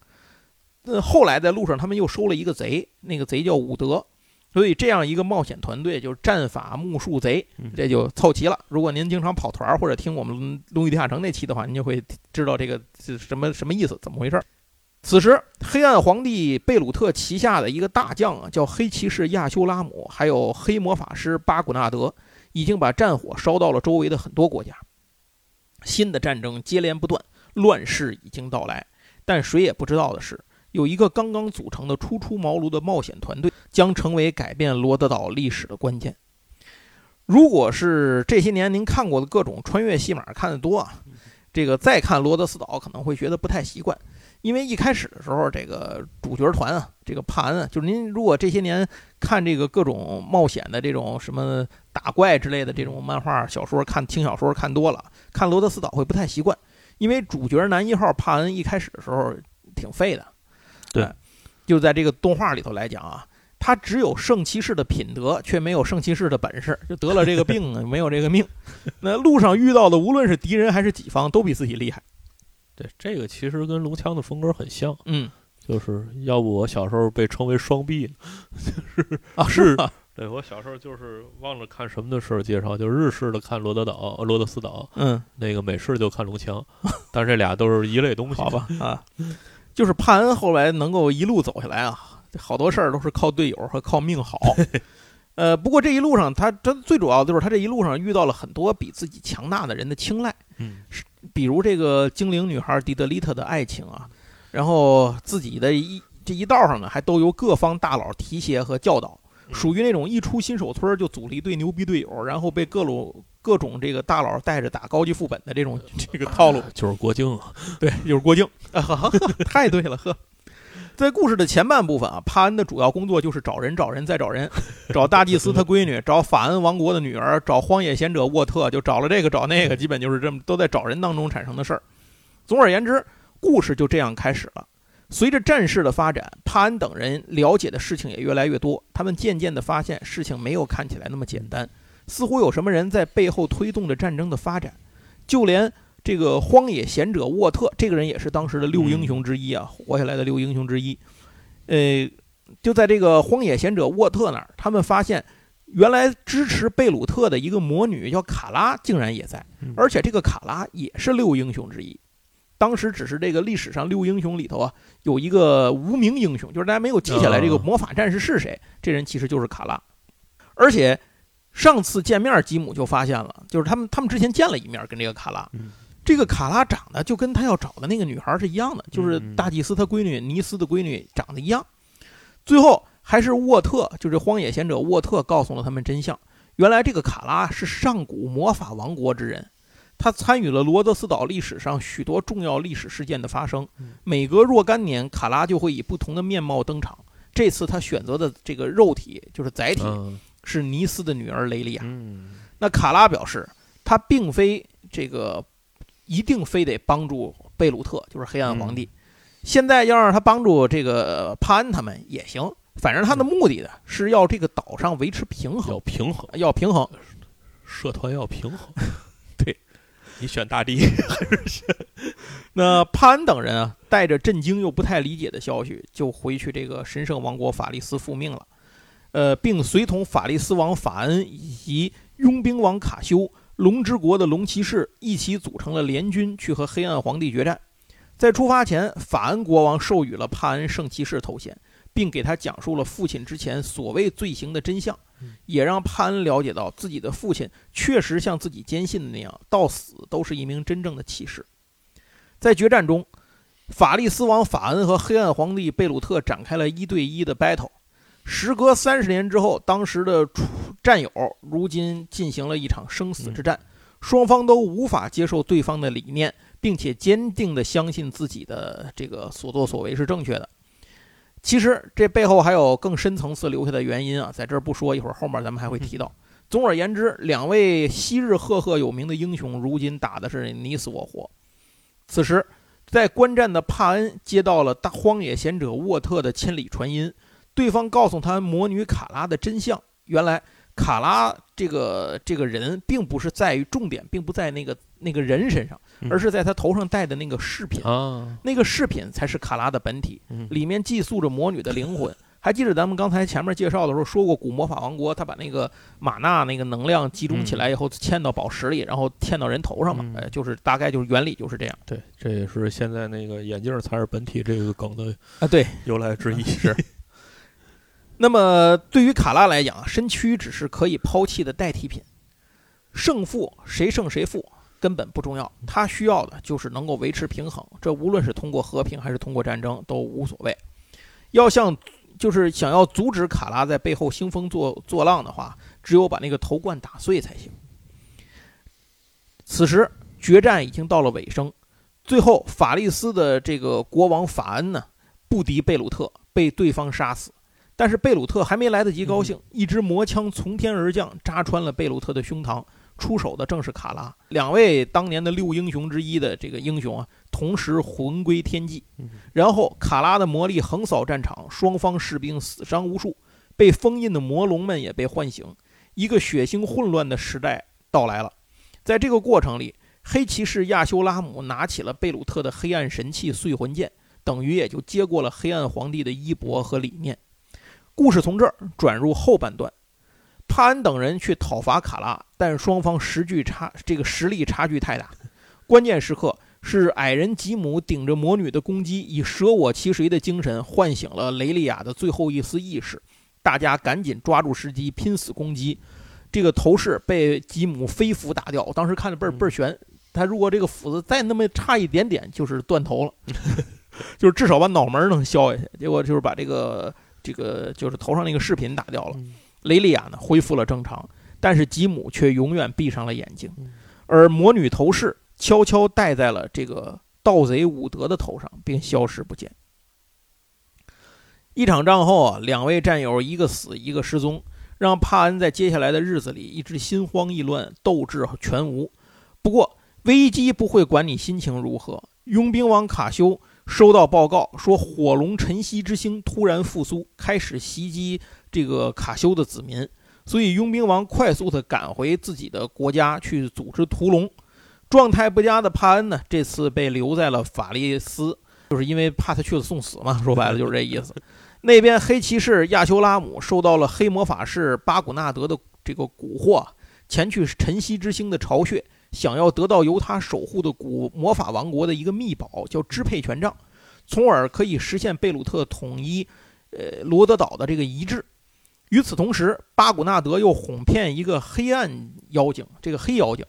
Speaker 1: 那后来在路上，他们又收了一个贼，那个贼叫伍德，所以这样一个冒险团队就是战法木术贼，这就凑齐了。如果您经常跑团或者听我们《龙与地下城》那期的话，您就会知道这个是什么什么意思，怎么回事。此时，黑暗皇帝贝鲁特旗下的一个大将啊，叫黑骑士亚修拉姆，还有黑魔法师巴古纳德，已经把战火烧到了周围的很多国家，新的战争接连不断，乱世已经到来。但谁也不知道的是。有一个刚刚组成的初出茅庐的冒险团队，将成为改变罗德岛历史的关键。如果是这些年您看过的各种穿越戏码看得多啊，这个再看罗德斯岛可能会觉得不太习惯，因为一开始的时候，这个主角团啊，这个帕恩啊，就是您如果这些年看这个各种冒险的这种什么打怪之类的这种漫画小说，看轻小说看多了，看罗德斯岛会不太习惯，因为主角男一号帕恩一开始的时候挺废的。对，就在这个动画里头来讲啊，他只有圣骑士的品德，却没有圣骑士的本事，就得了这个病，没有这个命。<laughs> 那路上遇到的，无论是敌人还是己方，都比自己厉害。
Speaker 2: 对，这个其实跟龙枪的风格很像。
Speaker 1: 嗯，
Speaker 2: 就是要不我小时候被称为双臂，<laughs> 就是
Speaker 1: 啊，是。
Speaker 2: 对我小时候就是忘了看什么的时候介绍，就日式的看罗德岛、罗德斯岛，
Speaker 1: 嗯，
Speaker 2: 那个美式就看龙枪，<laughs> 但是这俩都是一类东西。
Speaker 1: 好吧，啊。就是帕恩后来能够一路走下来啊，好多事儿都是靠队友和靠命好。<laughs> 呃，不过这一路上他他最主要就是他这一路上遇到了很多比自己强大的人的青睐，
Speaker 2: 嗯，
Speaker 1: 比如这个精灵女孩迪德丽特的爱情啊，然后自己的一这一道上呢还都由各方大佬提携和教导，属于那种一出新手村就组了一队牛逼队友，然后被各路。各种这个大佬带着打高级副本的这种这个套路，<laughs>
Speaker 2: 就是郭靖啊，<laughs>
Speaker 1: 对，就是郭靖啊，<laughs> 太对了呵。在故事的前半部分啊，帕恩的主要工作就是找人、找人再找人，找大祭司他闺女，找法恩王国的女儿，找荒野贤者沃特，就找了这个找那个，基本就是这么都在找人当中产生的事儿。总而言之，故事就这样开始了。随着战事的发展，帕恩等人了解的事情也越来越多。他们渐渐地发现，事情没有看起来那么简单，似乎有什么人在背后推动着战争的发展。就连这个荒野贤者沃特，这个人也是当时的六英雄之一啊，活下来的六英雄之一。呃，就在这个荒野贤者沃特那儿，他们发现，原来支持贝鲁特的一个魔女叫卡拉，竟然也在，而且这个卡拉也是六英雄之一。当时只是这个历史上六英雄里头啊，有一个无名英雄，就是大家没有记下来这个魔法战士是谁。这人其实就是卡拉，而且上次见面吉姆就发现了，就是他们他们之前见了一面，跟这个卡拉，这个卡拉长得就跟他要找的那个女孩是一样的，就是大祭司他闺女尼斯的闺女长得一样。最后还是沃特，就是荒野贤者沃特告诉了他们真相，原来这个卡拉是上古魔法王国之人。他参与了罗德斯岛历史上许多重要历史事件的发生，每隔若干年，卡拉就会以不同的面貌登场。这次他选择的这个肉体就是载体，是尼斯的女儿雷利亚。那卡拉表示，他并非这个一定非得帮助贝鲁特，就是黑暗皇帝。现在要让他帮助这个帕恩他们也行，反正他的目的呢是要这个岛上维持平衡，
Speaker 2: 要平衡，
Speaker 1: 要平衡，
Speaker 2: 社团要平衡。<laughs> 对你选大帝还是选？<laughs>
Speaker 1: 那帕恩等人啊，带着震惊又不太理解的消息，就回去这个神圣王国法利斯复命了。呃，并随同法利斯王法恩以及佣兵王卡修、龙之国的龙骑士一起组成了联军，去和黑暗皇帝决战。在出发前，法恩国王授予了帕恩圣骑士头衔。并给他讲述了父亲之前所谓罪行的真相，也让帕恩了解到自己的父亲确实像自己坚信的那样，到死都是一名真正的骑士。在决战中，法利斯王法恩和黑暗皇帝贝鲁特展开了一对一的 battle。时隔三十年之后，当时的战友如今进行了一场生死之战，双方都无法接受对方的理念，并且坚定地相信自己的这个所作所为是正确的。其实这背后还有更深层次留下的原因啊，在这儿不说，一会儿后面咱们还会提到。总而言之，两位昔日赫赫有名的英雄，如今打的是你死我活。此时，在观战的帕恩接到了大荒野贤者沃特的千里传音，对方告诉他魔女卡拉的真相。原来，卡拉这个这个人，并不是在于重点，并不在那个那个人身上。而是在他头上戴的那个饰品
Speaker 2: 啊，
Speaker 1: 那个饰品才是卡拉的本体，里面寄宿着魔女的灵魂。还记得咱们刚才前面介绍的时候说过，古魔法王国他把那个玛纳那个能量集中起来以后嵌到宝石里，然后嵌到人头上嘛？哎，就是大概就是原理就是这样。
Speaker 2: 对，这也是现在那个眼镜才是本体这个梗的
Speaker 1: 啊，对，
Speaker 2: 由来之一。
Speaker 1: 是。那么对于卡拉来讲，身躯只是可以抛弃的代替品，胜负谁胜谁负。根本不重要，他需要的就是能够维持平衡。这无论是通过和平还是通过战争都无所谓。要像就是想要阻止卡拉在背后兴风作作浪的话，只有把那个头冠打碎才行。此时决战已经到了尾声，最后法利斯的这个国王法恩呢不敌贝鲁特，被对方杀死。但是贝鲁特还没来得及高兴，一支魔枪从天而降，扎穿了贝鲁特的胸膛。出手的正是卡拉，两位当年的六英雄之一的这个英雄啊，同时魂归天际。然后卡拉的魔力横扫战场，双方士兵死伤无数，被封印的魔龙们也被唤醒，一个血腥混乱的时代到来了。在这个过程里，黑骑士亚修拉姆拿起了贝鲁特的黑暗神器碎魂剑，等于也就接过了黑暗皇帝的衣钵和理念。故事从这儿转入后半段。帕恩等人去讨伐卡拉，但双方实距差，这个实力差距太大。关键时刻是矮人吉姆顶着魔女的攻击，以舍我其谁的精神唤醒了雷利亚的最后一丝意识。大家赶紧抓住时机，拼死攻击。这个头饰被吉姆飞斧打掉，我当时看着倍儿倍儿悬。他如果这个斧子再那么差一点点，就是断头了，<laughs> 就是至少把脑门能削下去。结果就是把这个这个就是头上那个饰品打掉了。雷利亚呢恢复了正常，但是吉姆却永远闭上了眼睛，而魔女头饰悄悄戴在了这个盗贼伍德的头上，并消失不见。一场仗后啊，两位战友一个死一个失踪，让帕恩在接下来的日子里一直心慌意乱，斗志全无。不过危机不会管你心情如何，佣兵王卡修收到报告说火龙晨曦之星突然复苏，开始袭击这个卡修的子民，所以佣兵王快速的赶回自己的国家去组织屠龙。状态不佳的帕恩呢，这次被留在了法利斯，就是因为怕他去了送死嘛。说白了就是这意思。那边黑骑士亚修拉姆受到了黑魔法师巴古纳德的这个蛊惑，前去晨曦之星的巢穴，想要得到由他守护的古魔法王国的一个秘宝，叫支配权杖，从而可以实现贝鲁特统一，呃罗德岛的这个遗志。与此同时，巴古纳德又哄骗一个黑暗妖精，这个黑妖精。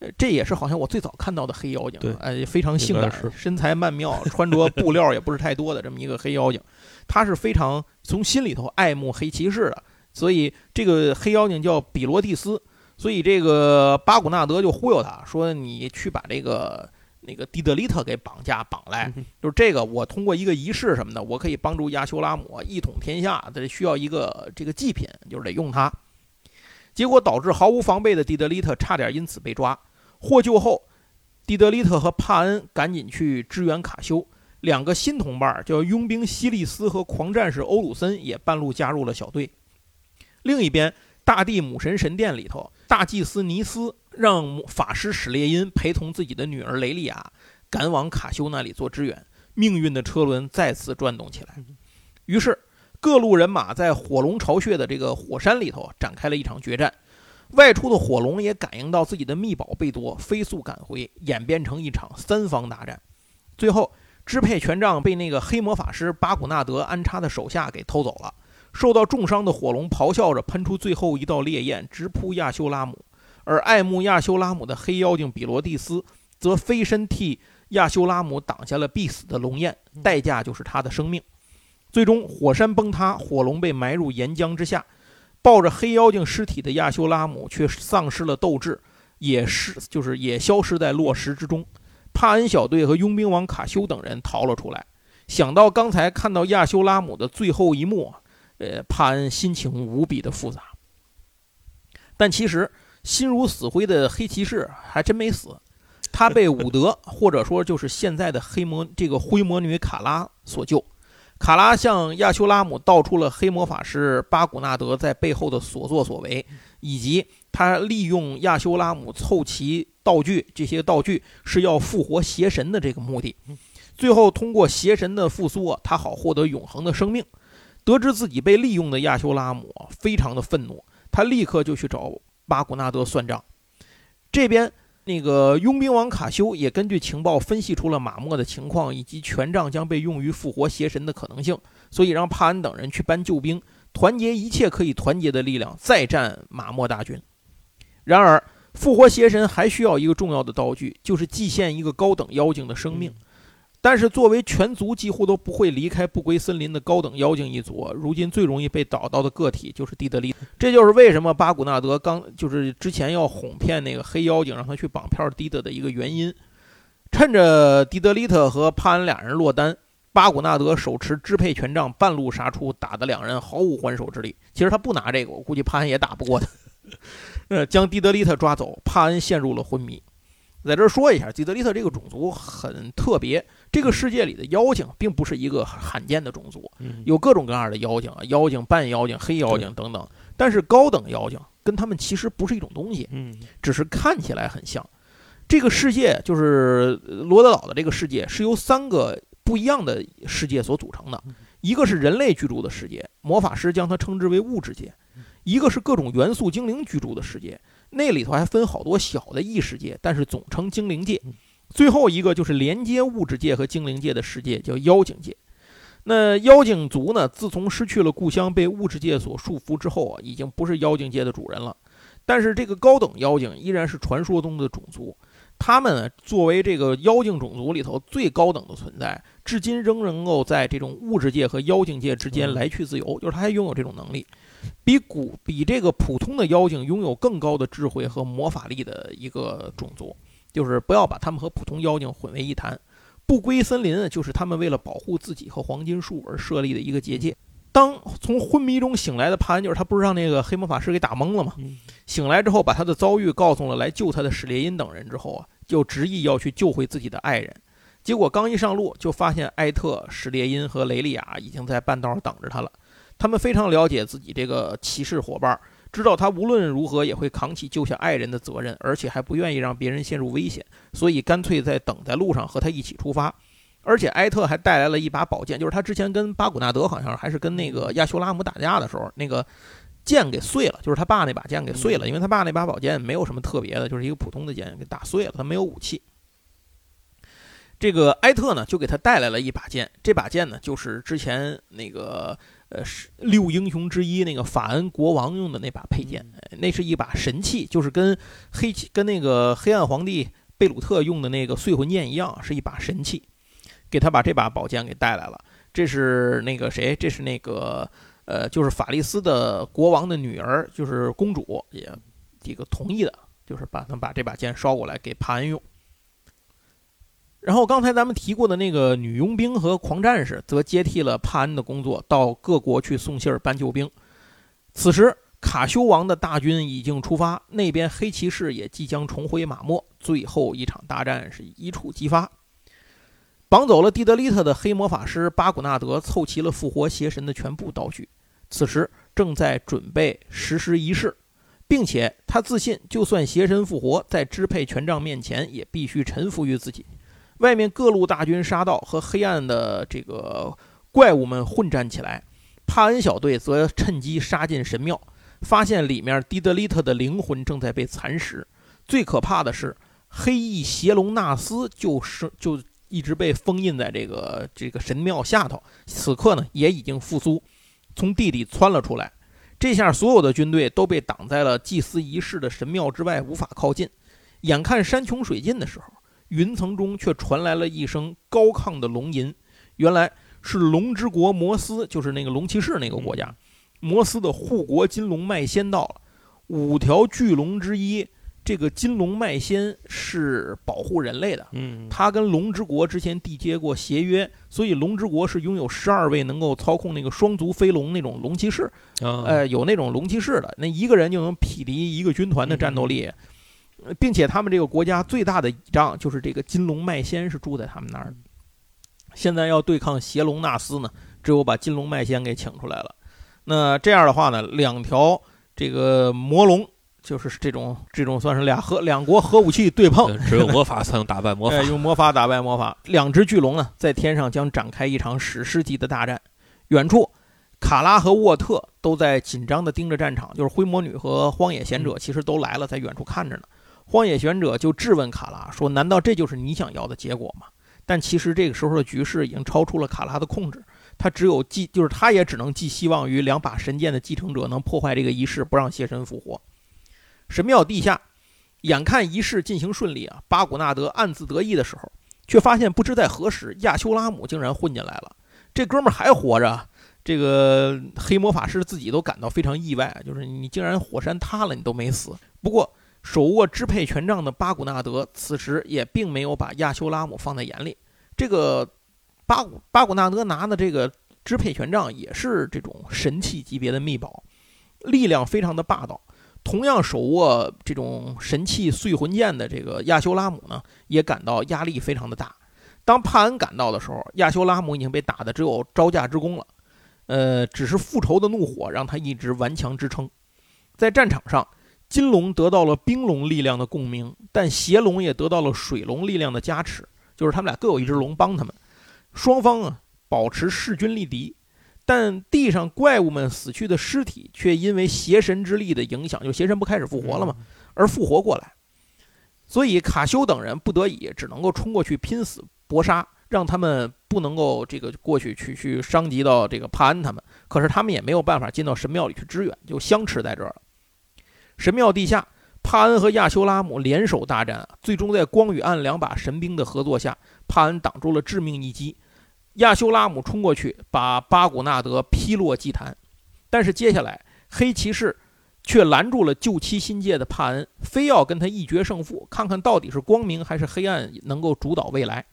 Speaker 1: 呃，这也是好像我最早看到的黑妖精，呃，非常性感，身材曼妙，<laughs> 穿着布料也不是太多的这么一个黑妖精，他是非常从心里头爱慕黑骑士的，所以这个黑妖精叫比罗蒂斯，所以这个巴古纳德就忽悠他说：“你去把这个那个蒂德利特给绑架绑来，就是这个我通过一个仪式什么的，我可以帮助亚修拉姆一统天下，得需要一个这个祭品，就是得用它。”结果导致毫无防备的蒂德利特差点因此被抓。获救后，蒂德利特和帕恩赶紧去支援卡修。两个新同伴叫佣兵西利斯和狂战士欧鲁森也半路加入了小队。另一边，大地母神神殿里头，大祭司尼斯让法师史列因陪同自己的女儿雷利亚赶往卡修那里做支援。命运的车轮再次转动起来。于是，各路人马在火龙巢穴的这个火山里头展开了一场决战。外出的火龙也感应到自己的秘宝被夺，飞速赶回，演变成一场三方大战。最后，支配权杖被那个黑魔法师巴古纳德安插的手下给偷走了。受到重伤的火龙咆哮着喷出最后一道烈焰，直扑亚修拉姆。而爱慕亚修拉姆的黑妖精比罗蒂斯则飞身替亚修拉姆挡下了必死的龙焰，代价就是他的生命。最终，火山崩塌，火龙被埋入岩浆之下。抱着黑妖精尸体的亚修拉姆却丧失了斗志，也是就是也消失在落石之中。帕恩小队和佣兵王卡修等人逃了出来。想到刚才看到亚修拉姆的最后一幕，呃，帕恩心情无比的复杂。但其实心如死灰的黑骑士还真没死，他被伍德或者说就是现在的黑魔这个灰魔女卡拉所救。卡拉向亚修拉姆道出了黑魔法师巴古纳德在背后的所作所为，以及他利用亚修拉姆凑齐道具，这些道具是要复活邪神的这个目的。最后通过邪神的复苏，他好获得永恒的生命。得知自己被利用的亚修拉姆非常的愤怒，他立刻就去找巴古纳德算账。这边。那个佣兵王卡修也根据情报分析出了马莫的情况以及权杖将被用于复活邪神的可能性，所以让帕恩等人去搬救兵，团结一切可以团结的力量，再战马莫大军。然而，复活邪神还需要一个重要的道具，就是祭献一个高等妖精的生命。但是，作为全族几乎都不会离开不归森林的高等妖精一族，如今最容易被找到的个体就是蒂德利。这就是为什么巴古纳德刚就是之前要哄骗那个黑妖精，让他去绑票蒂德的一个原因。趁着蒂德利特和帕恩俩人落单，巴古纳德手持支配权杖半路杀出，打得两人毫无还手之力。其实他不拿这个，我估计帕恩也打不过他。呃，将蒂德利特抓走，帕恩陷入了昏迷。在这儿说一下，蒂德利特这个种族很特别。这个世界里的妖精并不是一个罕见的种族，有各种各样的妖精啊，妖精、半妖精、黑妖精等等。但是高等妖精跟他们其实不是一种东西，
Speaker 2: 嗯，
Speaker 1: 只是看起来很像。这个世界就是罗德岛的这个世界，是由三个不一样的世界所组成的。一个是人类居住的世界，魔法师将它称之为物质界；一个是各种元素精灵居住的世界，那里头还分好多小的异世界，但是总称精灵界。最后一个就是连接物质界和精灵界的世界，叫妖精界。那妖精族呢？自从失去了故乡，被物质界所束缚之后啊，已经不是妖精界的主人了。但是这个高等妖精依然是传说中的种族。他们作为这个妖精种族里头最高等的存在，至今仍能够在这种物质界和妖精界之间来去自由，就是他还拥有这种能力，比古比这个普通的妖精拥有更高的智慧和魔法力的一个种族。就是不要把他们和普通妖精混为一谈。不归森林就是他们为了保护自己和黄金树而设立的一个结界。当从昏迷中醒来的帕恩，就是他不是让那个黑魔法师给打懵了吗？醒来之后，把他的遭遇告诉了来救他的史列因等人之后啊，就执意要去救回自己的爱人。结果刚一上路，就发现艾特、史列因和雷利亚已经在半道等着他了。他们非常了解自己这个骑士伙伴，知道他无论如何也会扛起救下爱人的责任，而且还不愿意让别人陷入危险，所以干脆在等在路上和他一起出发。而且埃特还带来了一把宝剑，就是他之前跟巴古纳德好像还是跟那个亚修拉姆打架的时候，那个剑给碎了，就是他爸那把剑给碎了，因为他爸那把宝剑没有什么特别的，就是一个普通的剑给打碎了，他没有武器。这个埃特呢，就给他带来了一把剑，这把剑呢，就是之前那个呃是六英雄之一那个法恩国王用的那把佩剑，那是一把神器，就是跟黑跟那个黑暗皇帝贝鲁特用的那个碎魂剑一样，是一把神器。给他把这把宝剑给带来了，这是那个谁？这是那个呃，就是法利斯的国王的女儿，就是公主也这个同意的，就是把他把这把剑捎过来给帕恩用。然后刚才咱们提过的那个女佣兵和狂战士，则接替了帕恩的工作，到各国去送信儿、搬救兵。此时卡修王的大军已经出发，那边黑骑士也即将重回马莫，最后一场大战是一触即发。绑走了蒂德利特的黑魔法师巴古纳德，凑齐了复活邪神的全部道具，此时正在准备实施仪式，并且他自信，就算邪神复活，在支配权杖面前也必须臣服于自己。外面各路大军杀到，和黑暗的这个怪物们混战起来。帕恩小队则趁机杀进神庙，发现里面蒂德利特的灵魂正在被蚕食。最可怕的是，黑翼邪龙纳斯就是就。一直被封印在这个这个神庙下头，此刻呢也已经复苏，从地里窜了出来。这下所有的军队都被挡在了祭祀仪式的神庙之外，无法靠近。眼看山穷水尽的时候，云层中却传来了一声高亢的龙吟，原来是龙之国摩斯，就是那个龙骑士那个国家，摩斯的护国金龙麦仙到了，五条巨龙之一。这个金龙麦仙是保护人类的，
Speaker 2: 嗯，
Speaker 1: 他跟龙之国之前缔结过协约，所以龙之国是拥有十二位能够操控那个双足飞龙那种龙骑士，呃，有那种龙骑士的，那一个人就能匹敌一个军团的战斗力，并且他们这个国家最大的倚仗就是这个金龙麦仙是住在他们那儿。现在要对抗邪龙纳斯呢，只有把金龙麦仙给请出来了。那这样的话呢，两条这个魔龙。就是这种这种算是俩核两国核武器对碰，
Speaker 2: 只有魔法才能打败魔法。<laughs>
Speaker 1: 用魔法打败魔法，两只巨龙呢，在天上将展开一场史诗级的大战。远处，卡拉和沃特都在紧张地盯着战场，就是灰魔女和荒野贤者其实都来了，在远处看着呢。荒野贤者就质问卡拉说：“难道这就是你想要的结果吗？”但其实这个时候的局势已经超出了卡拉的控制，他只有寄，就是他也只能寄希望于两把神剑的继承者能破坏这个仪式，不让邪神复活。神庙地下，眼看仪式进行顺利啊，巴古纳德暗自得意的时候，却发现不知在何时，亚修拉姆竟然混进来了。这哥们儿还活着，这个黑魔法师自己都感到非常意外，就是你竟然火山塌了，你都没死。不过手握支配权杖的巴古纳德此时也并没有把亚修拉姆放在眼里。这个巴古巴古纳德拿的这个支配权杖也是这种神器级别的秘宝，力量非常的霸道。同样手握这种神器碎魂剑的这个亚修拉姆呢，也感到压力非常的大。当帕恩赶到的时候，亚修拉姆已经被打的只有招架之功了。呃，只是复仇的怒火让他一直顽强支撑。在战场上，金龙得到了冰龙力量的共鸣，但邪龙也得到了水龙力量的加持，就是他们俩各有一只龙帮他们。双方啊，保持势均力敌。但地上怪物们死去的尸体却因为邪神之力的影响，就邪神不开始复活了吗？而复活过来，所以卡修等人不得已只能够冲过去拼死搏杀，让他们不能够这个过去去去伤及到这个帕恩他们。可是他们也没有办法进到神庙里去支援，就相持在这儿了。神庙地下，帕恩和亚修拉姆联手大战，最终在光与暗两把神兵的合作下，帕恩挡住了致命一击。亚修拉姆冲过去，把巴古纳德劈落祭坛，但是接下来黑骑士却拦住了旧期新界的帕恩，非要跟他一决胜负，看看到底是光明还是黑暗能够主导未来。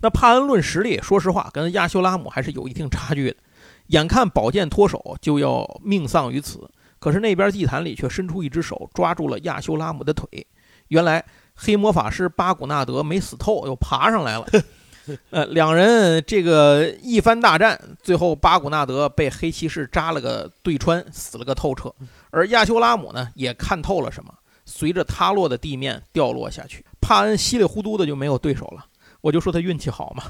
Speaker 1: 那帕恩论实力，说实话跟亚修拉姆还是有一定差距的。眼看宝剑脱手就要命丧于此，可是那边祭坛里却伸出一只手抓住了亚修拉姆的腿。原来黑魔法师巴古纳德没死透，又爬上来了。呃，两人这个一番大战，最后巴古纳德被黑骑士扎了个对穿，死了个透彻。而亚修拉姆呢，也看透了什么，随着塌落的地面掉落下去。帕恩稀里糊涂的就没有对手了。我就说他运气好嘛，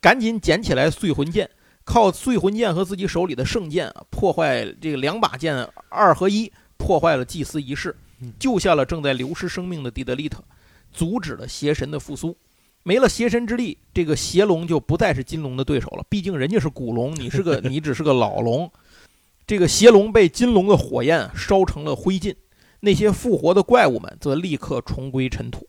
Speaker 1: 赶紧捡起来碎魂剑，靠碎魂剑和自己手里的圣剑啊，破坏这个两把剑二合一，破坏了祭司仪式，救下了正在流失生命的蒂德利特，阻止了邪神的复苏。没了邪神之力，这个邪龙就不再是金龙的对手了。毕竟人家是古龙，你是个 <laughs> 你只是个老龙。这个邪龙被金龙的火焰烧成了灰烬，那些复活的怪物们则立刻重归尘土。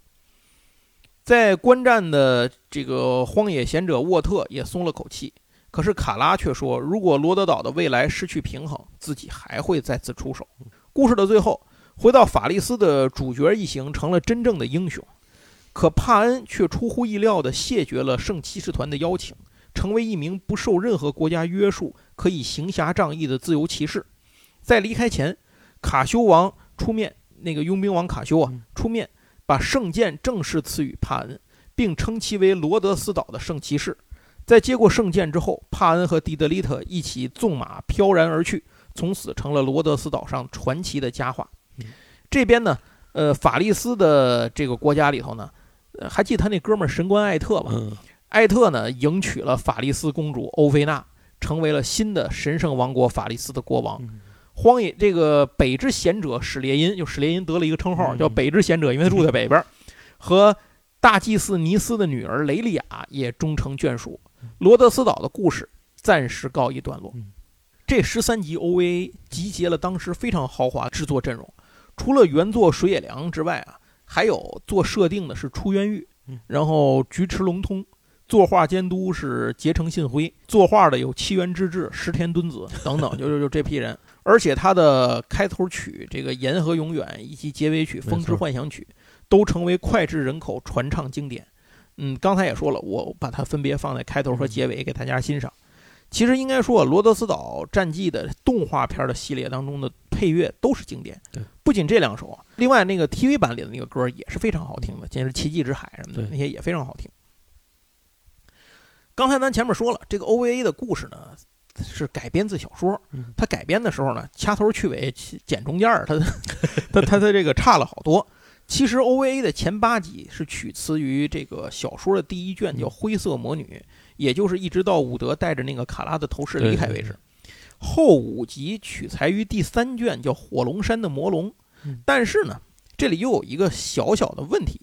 Speaker 1: 在观战的这个荒野贤者沃特也松了口气，可是卡拉却说，如果罗德岛的未来失去平衡，自己还会再次出手。故事的最后，回到法利斯的主角一行成了真正的英雄。可帕恩却出乎意料地谢绝了圣骑士团的邀请，成为一名不受任何国家约束、可以行侠仗义的自由骑士。在离开前，卡修王出面，那个佣兵王卡修啊出面，把圣剑正式赐予帕恩，并称其为罗德斯岛的圣骑士。在接过圣剑之后，帕恩和迪德利特一起纵马飘然而去，从此成了罗德斯岛上传奇的佳话。这边呢，呃，法利斯的这个国家里头呢。还记得他那哥们儿神官艾特吧？艾特呢，迎娶了法利斯公主欧菲娜，成为了新的神圣王国法利斯的国王。荒野这个北之贤者史列因，就史列因得了一个称号，叫北之贤者，因为他住在北边。和大祭司尼斯的女儿雷利亚也终成眷属。罗德斯岛的故事暂时告一段落。这十三集 OVA 集结了当时非常豪华制作阵容，除了原作水野良之外啊。还有做设定的是出渊玉，然后菊池龙通，作画监督是结城信辉，作画的有七原之治、石田敦子等等，<laughs> 就就就这批人。而且他的开头曲这个《沿河永远》以及结尾曲《风之幻想曲》都成为脍炙人口传唱经典。嗯，刚才也说了，我把它分别放在开头和结尾给大家欣赏。其实应该说，《罗德斯岛战记》的动画片的系列当中的配乐都是经典。
Speaker 2: 对，
Speaker 1: 不仅这两首啊，另外那个 TV 版里的那个歌也是非常好听的，简直奇迹之海什么的那些也非常好听。刚才咱前面说了，这个 OVA 的故事呢是改编自小说，它改编的时候呢掐头去尾剪中间儿，它 <laughs> 它它它这个差了好多。其实 OVA 的前八集是取自于这个小说的第一卷，叫《灰色魔女》。也就是一直到伍德带着那个卡拉的头饰离开为止，后五集取材于第三卷，叫《火龙山的魔龙》。但是呢，这里又有一个小小的问题，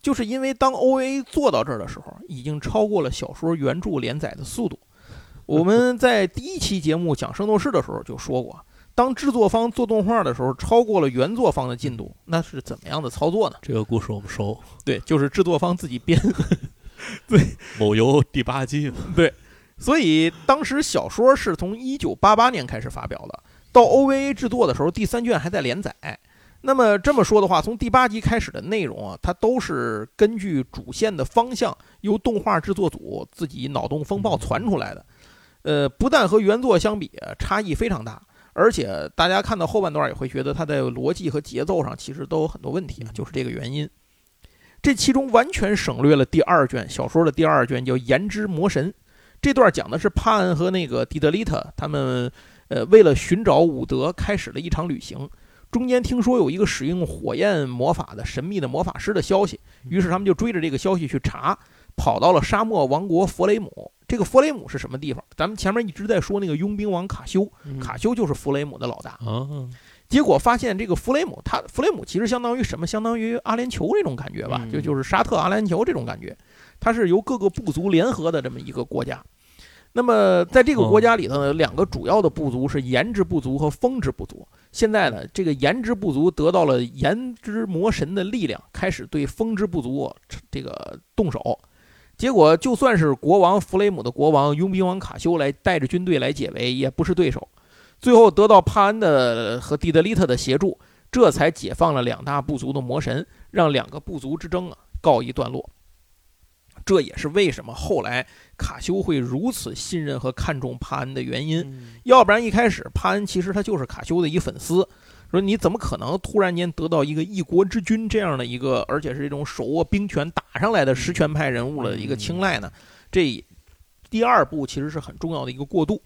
Speaker 1: 就是因为当 OVA 做到这儿的时候，已经超过了小说原著连载的速度。我们在第一期节目讲《圣斗士》的时候就说过，当制作方做动画的时候超过了原作方的进度，那是怎么样的操作呢？
Speaker 2: 这个故事我们熟，
Speaker 1: 对，<laughs> 就是制作方自己编。<laughs> 对，
Speaker 2: 某游第八季 <laughs>
Speaker 1: 对，所以当时小说是从一九八八年开始发表的，到 OVA 制作的时候，第三卷还在连载。那么这么说的话，从第八集开始的内容啊，它都是根据主线的方向，由动画制作组自己脑洞风暴传出来的。呃，不但和原作相比差异非常大，而且大家看到后半段也会觉得它在逻辑和节奏上其实都有很多问题啊，就是这个原因。这其中完全省略了第二卷小说的第二卷，叫《言之魔神》。这段讲的是帕恩和那个迪德利特他们，呃，为了寻找伍德，开始了一场旅行。中间听说有一个使用火焰魔法的神秘的魔法师的消息，于是他们就追着这个消息去查，跑到了沙漠王国弗雷姆。这个弗雷姆是什么地方？咱们前面一直在说那个佣兵王卡修，卡修就是弗雷姆的老大。结果发现，这个弗雷姆，他弗雷姆其实相当于什么？相当于阿联酋这种感觉吧，就就是沙特阿联酋这种感觉。它是由各个部族联合的这么一个国家。那么在这个国家里头呢，两个主要的部族是炎之部族和风之部族。现在呢，这个炎之部族得到了炎之魔神的力量，开始对风之部族这个动手。结果就算是国王弗雷姆的国王佣兵王卡修来带着军队来解围，也不是对手。最后得到帕恩的和蒂德利特的协助，这才解放了两大部族的魔神，让两个部族之争啊告一段落。这也是为什么后来卡修会如此信任和看重帕恩的原因。要不然一开始帕恩其实他就是卡修的一粉丝，说你怎么可能突然间得到一个一国之君这样的一个，而且是这种手握兵权打上来的实权派人物的一个青睐呢？这第二步其实是很重要的一个过渡。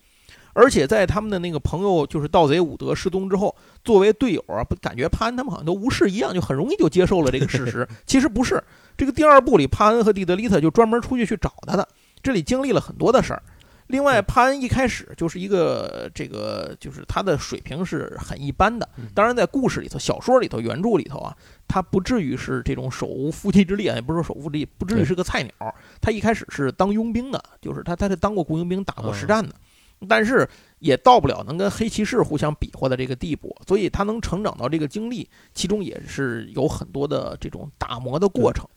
Speaker 1: 而且在他们的那个朋友就是盗贼伍德失踪之后，作为队友啊，不感觉帕恩他们好像都无视一样，就很容易就接受了这个事实。其实不是，这个第二部里，帕恩和蒂德丽特就专门出去去找他的，这里经历了很多的事儿。另外，潘恩一开始就是一个这个，就是他的水平是很一般的。当然，在故事里头、小说里头、原著里头啊，他不至于是这种手无缚鸡之力啊，也不是说手无缚鸡，不至于是个菜鸟。他一开始是当佣兵的，就是他他是当过雇佣兵、打过实战的。但是也到不了能跟黑骑士互相比划的这个地步，所以他能成长到这个经历，其中也是有很多的这种打磨的过程。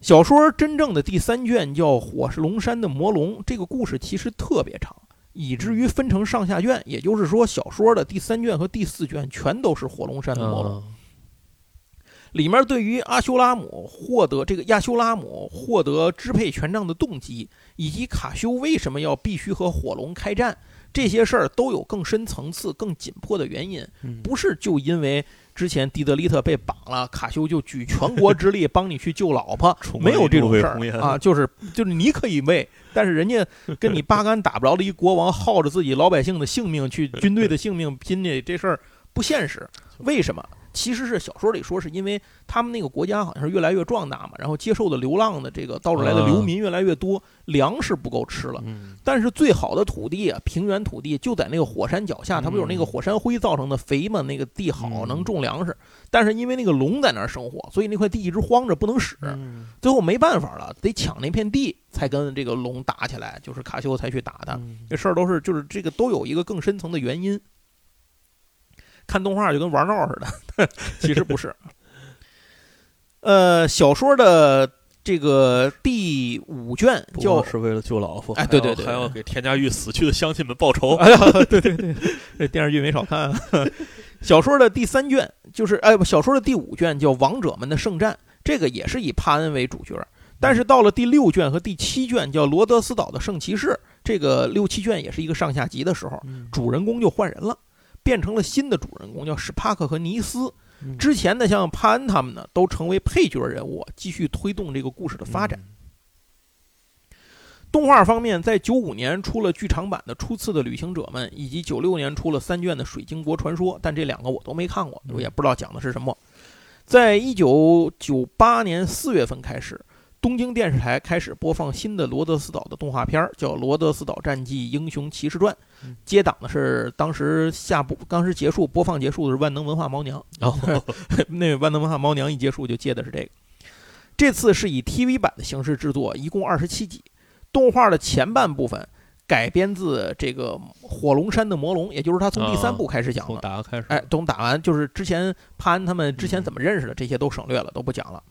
Speaker 1: 小说真正的第三卷叫《火龙山的魔龙》，这个故事其实特别长，以至于分成上下卷。也就是说，小说的第三卷和第四卷全都是火龙山的魔龙。里面对于阿修拉姆获得这个亚修拉姆获得支配权杖的动机，以及卡修为什么要必须和火龙开战，这些事儿都有更深层次、更紧迫的原因，不是就因为之前迪德利特被绑了，卡修就举全国之力帮你去救老婆，<laughs> 没有这种事儿啊，就是就是你可以为，但是人家跟你八竿打不着的一国王，耗着自己老百姓的性命去 <laughs> 军队的性命拼的这事儿不现实，为什么？其实是小说里说，是因为他们那个国家好像是越来越壮大嘛，然后接受的流浪的这个到这来的流民越来越多，粮食不够吃了。但是最好的土地啊，平原土地就在那个火山脚下，它不有那个火山灰造成的肥嘛？那个地好，能种粮食。但是因为那个龙在那儿生活，所以那块地一直荒着，不能使。最后没办法了，得抢那片地，才跟这个龙打起来。就是卡修才去打他。这事儿都是就是这个都有一个更深层的原因。看动画就跟玩闹似的，其实不是。<laughs> 呃，小说的这个第五卷就
Speaker 2: 是为了救老婆，
Speaker 1: 哎，对对对，
Speaker 2: 还要给田家玉死去的乡亲们报仇。
Speaker 1: 哎呀，对对对，这电视剧没少看。<laughs> 小说的第三卷就是，哎不，小说的第五卷叫《王者们的圣战》，这个也是以帕恩为主角。但是到了第六卷和第七卷叫《罗德斯岛的圣骑士》，这个六七卷也是一个上下集的时候，主人公就换人了。变成了新的主人公，叫史帕克和尼斯。之前的像帕恩他们呢，都成为配角人物，继续推动这个故事的发展。动画方面，在九五年出了剧场版的《初次的旅行者们》，以及九六年出了三卷的《水晶国传说》，但这两个我都没看过，我也不知道讲的是什么。在一九九八年四月份开始。东京电视台开始播放新的罗德斯岛的动画片儿，叫《罗德斯岛战记英雄骑士传》。接档的是当时下播，当时结束播放结束的是万能文化猫娘。
Speaker 2: 然后 <laughs>
Speaker 1: 那万能文化猫娘一结束就接的是这个。这次是以 TV 版的形式制作，一共二十七集。动画的前半部分改编自这个《火龙山的魔龙》，也就是他从第三部开始讲的。
Speaker 2: 打开始，
Speaker 1: 哎，从打完就是之前帕恩他们之前怎么认识的，这些都省略了，都不讲了。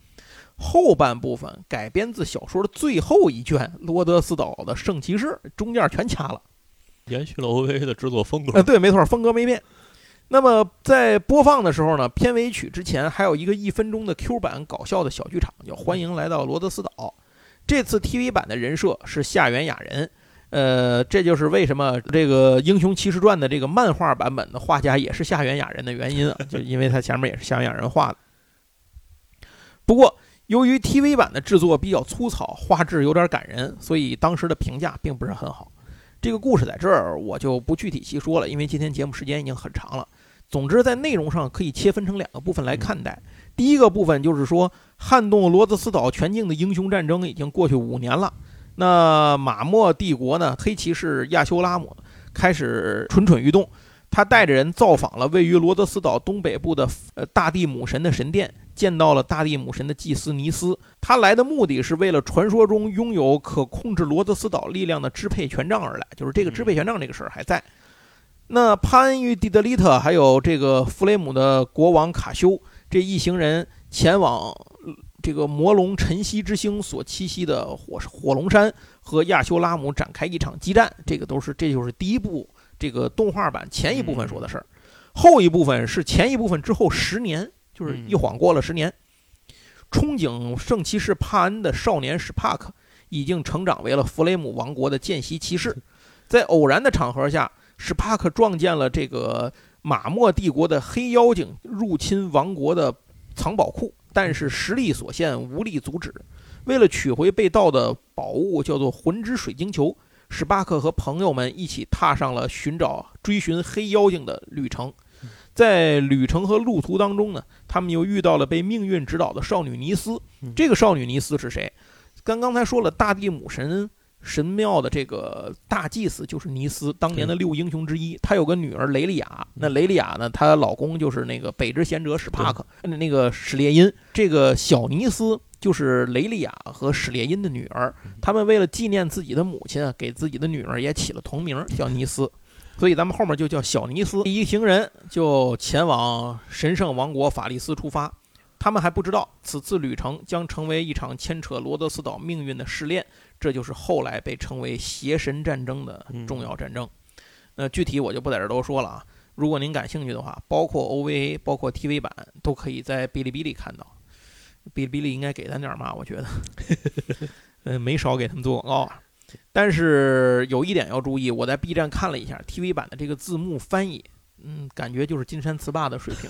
Speaker 1: 后半部分改编自小说的最后一卷《罗德斯岛的圣骑士》，中间全掐了，
Speaker 2: 延续了 OVA 的制作风格。
Speaker 1: 哎，对，没错，风格没变。那么在播放的时候呢，片尾曲之前还有一个一分钟的 Q 版搞笑的小剧场，叫《欢迎来到罗德斯岛》。这次 TV 版的人设是夏原雅人，呃，这就是为什么这个《英雄骑士传》的这个漫画版本的画家也是夏原雅人的原因啊，就因为他前面也是夏原雅人画的。不过。由于 TV 版的制作比较粗糙，画质有点感人，所以当时的评价并不是很好。这个故事在这儿我就不具体细说了，因为今天节目时间已经很长了。总之，在内容上可以切分成两个部分来看待。第一个部分就是说，撼动罗德斯岛全境的英雄战争已经过去五年了。那马莫帝国呢？黑骑士亚修拉姆开始蠢蠢欲动，他带着人造访了位于罗德斯岛东北部的呃大地母神的神殿。见到了大地母神的祭司尼斯，他来的目的是为了传说中拥有可控制罗德斯岛力量的支配权杖而来，就是这个支配权杖这个事儿还在。那潘恩与迪德利特还有这个弗雷姆的国王卡修这一行人前往这个魔龙晨曦之星所栖息的火火龙山，和亚修拉姆展开一场激战。这个都是这就是第一部这个动画版前一部分说的事儿，后一部分是前一部分之后十年。就是一晃过了十年，憧憬圣骑士帕恩的少年史帕克已经成长为了弗雷姆王国的见习骑士。<laughs> 在偶然的场合下，史帕克撞见了这个马莫帝国的黑妖精入侵王国的藏宝库，但是实力所限，无力阻止。为了取回被盗的宝物，叫做魂之水晶球，史巴克和朋友们一起踏上了寻找、追寻黑妖精的旅程。在旅程和路途当中呢，他们又遇到了被命运指导的少女尼斯。这个少女尼斯是谁？刚刚才说了，大地母神神庙的这个大祭司就是尼斯，当年的六英雄之一。她有个女儿雷利亚，那雷利亚呢，她老公就是那个北之贤者史帕克，那个史列因。这个小尼斯就是雷利亚和史列因的女儿。他们为了纪念自己的母亲，给自己的女儿也起了同名，叫尼斯。所以咱们后面就叫小尼斯一行人就前往神圣王国法利斯出发。他们还不知道此次旅程将成为一场牵扯罗德斯岛命运的试炼，这就是后来被称为邪神战争的重要战争。那具体我就不在这多说了啊。如果您感兴趣的话，包括 OVA、包括 TV 版都可以在哔哩哔哩看到。哔哩哔哩应该给咱点嘛？我觉得，嗯，<laughs> 没少给他们做广告啊。但是有一点要注意，我在 B 站看了一下 TV 版的这个字幕翻译，嗯，感觉就是金山词霸的水平，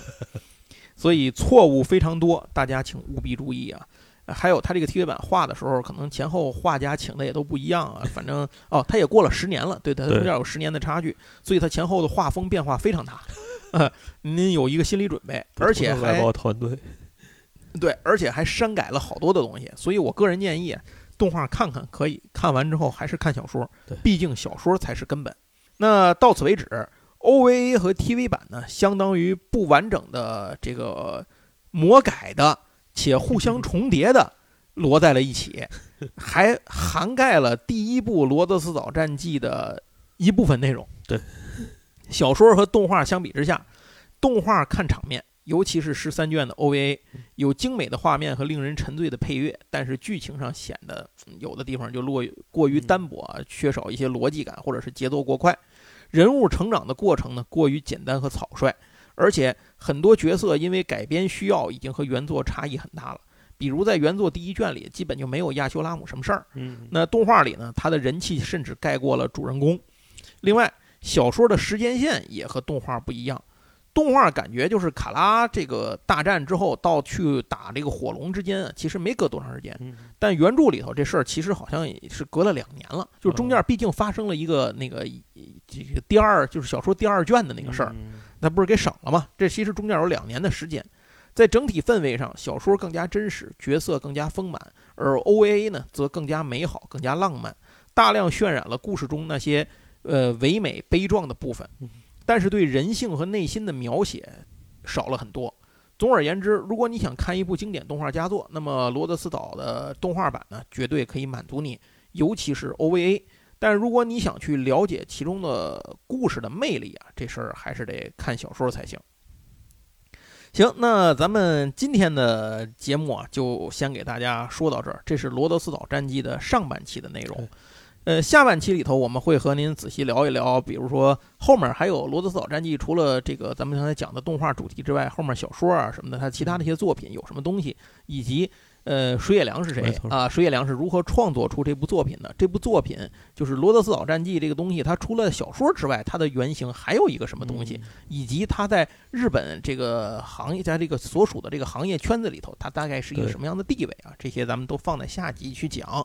Speaker 1: 所以错误非常多，大家请务必注意啊！还有他这个 TV 版画的时候，可能前后画家请的也都不一样啊。反正哦，他也过了十年了，对，他中间有十年的差距，所以他前后的画风变化非常大，<laughs> 您有一个心理准备，而且还
Speaker 2: 团队，
Speaker 1: 对，而且还删改了好多的东西，所以我个人建议。动画看看可以，看完之后还是看小说，毕竟小说才是根本。那到此为止，OVA 和 TV 版呢，相当于不完整的这个魔改的且互相 <laughs> 重叠的摞在了一起，<laughs> 还涵盖了第一部《罗德斯岛战记》的一部分内容。
Speaker 2: 对，
Speaker 1: 小说和动画相比之下，动画看场面。尤其是十三卷的 OVA，有精美的画面和令人沉醉的配乐，但是剧情上显得有的地方就落过于单薄，缺少一些逻辑感，或者是节奏过快。人物成长的过程呢，过于简单和草率，而且很多角色因为改编需要，已经和原作差异很大了。比如在原作第一卷里，基本就没有亚修拉姆什么事儿。
Speaker 2: 嗯，
Speaker 1: 那动画里呢，他的人气甚至盖过了主人公。另外，小说的时间线也和动画不一样。动画感觉就是卡拉这个大战之后到去打这个火龙之间，其实没隔多长时间。但原著里头这事儿其实好像也是隔了两年了，就是中间毕竟发生了一个那个这个第二就是小说第二卷的那个事儿，那不是给省了吗？这其实中间有两年的时间，在整体氛围上，小说更加真实，角色更加丰满，而 OVA 呢则更加美好，更加浪漫，大量渲染了故事中那些呃唯美悲壮的部分。但是对人性和内心的描写少了很多。总而言之，如果你想看一部经典动画佳作，那么《罗德斯岛》的动画版呢，绝对可以满足你，尤其是 OVA。但如果你想去了解其中的故事的魅力啊，这事儿还是得看小说才行。行，那咱们今天的节目啊，就先给大家说到这儿。这是《罗德斯岛战记》的上半期的内容。呃，下半期里头我们会和您仔细聊一聊，比如说后面还有《罗德斯岛战记》，除了这个咱们刚才讲的动画主题之外，后面小说啊什么的，它其他的一些作品有什么东西，以及呃水野良是谁啊？水野良是如何创作出这部作品的？这部作品就是《罗德斯岛战记》这个东西，它除了小说之外，它的原型还有一个什么东西？以及它在日本这个行业，在这个所属的这个行业圈子里头，它大概是一个什么样的地位啊？这些咱们都放在下集去讲。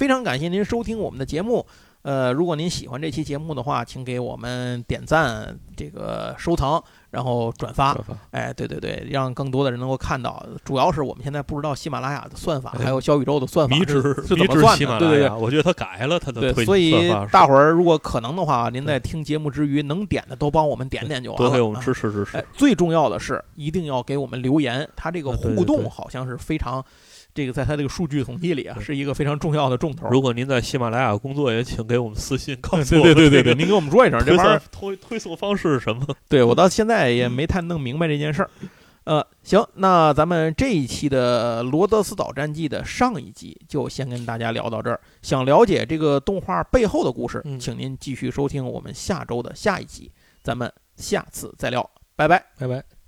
Speaker 1: 非常感谢您收听我们的节目，呃，如果您喜欢这期节目的话，请给我们点赞、这个收藏，然后转发。哎，对对对，让更多的人能够看到。主要是我们现在不知道喜马拉雅的算法，还有小宇宙的算法是怎么算的。对对对，
Speaker 2: 我觉得他改了他的
Speaker 1: 对，所以大伙儿如果可能的话，您在听节目之余能点的都帮我们点点就完了。
Speaker 2: 多给我们支持支持。
Speaker 1: 最重要的是一定要给我们留言，他这个互动好像是非常。这个在他这个数据统计里啊，是一个非常重要的重头。
Speaker 2: 如果您在喜马拉雅工作，也请给我们私信告诉
Speaker 1: 我。<laughs> 对对对对，您给我们说一声，这玩意儿
Speaker 2: 推推送方式是什么？<laughs>
Speaker 1: 对我到现在也没太弄明白这件事儿。呃，行，那咱们这一期的《罗德斯岛战记》的上一集就先跟大家聊到这儿。想了解这个动画背后的故事，请您继续收听我们下周的下一集。咱们下次再聊，拜拜，
Speaker 2: 拜拜。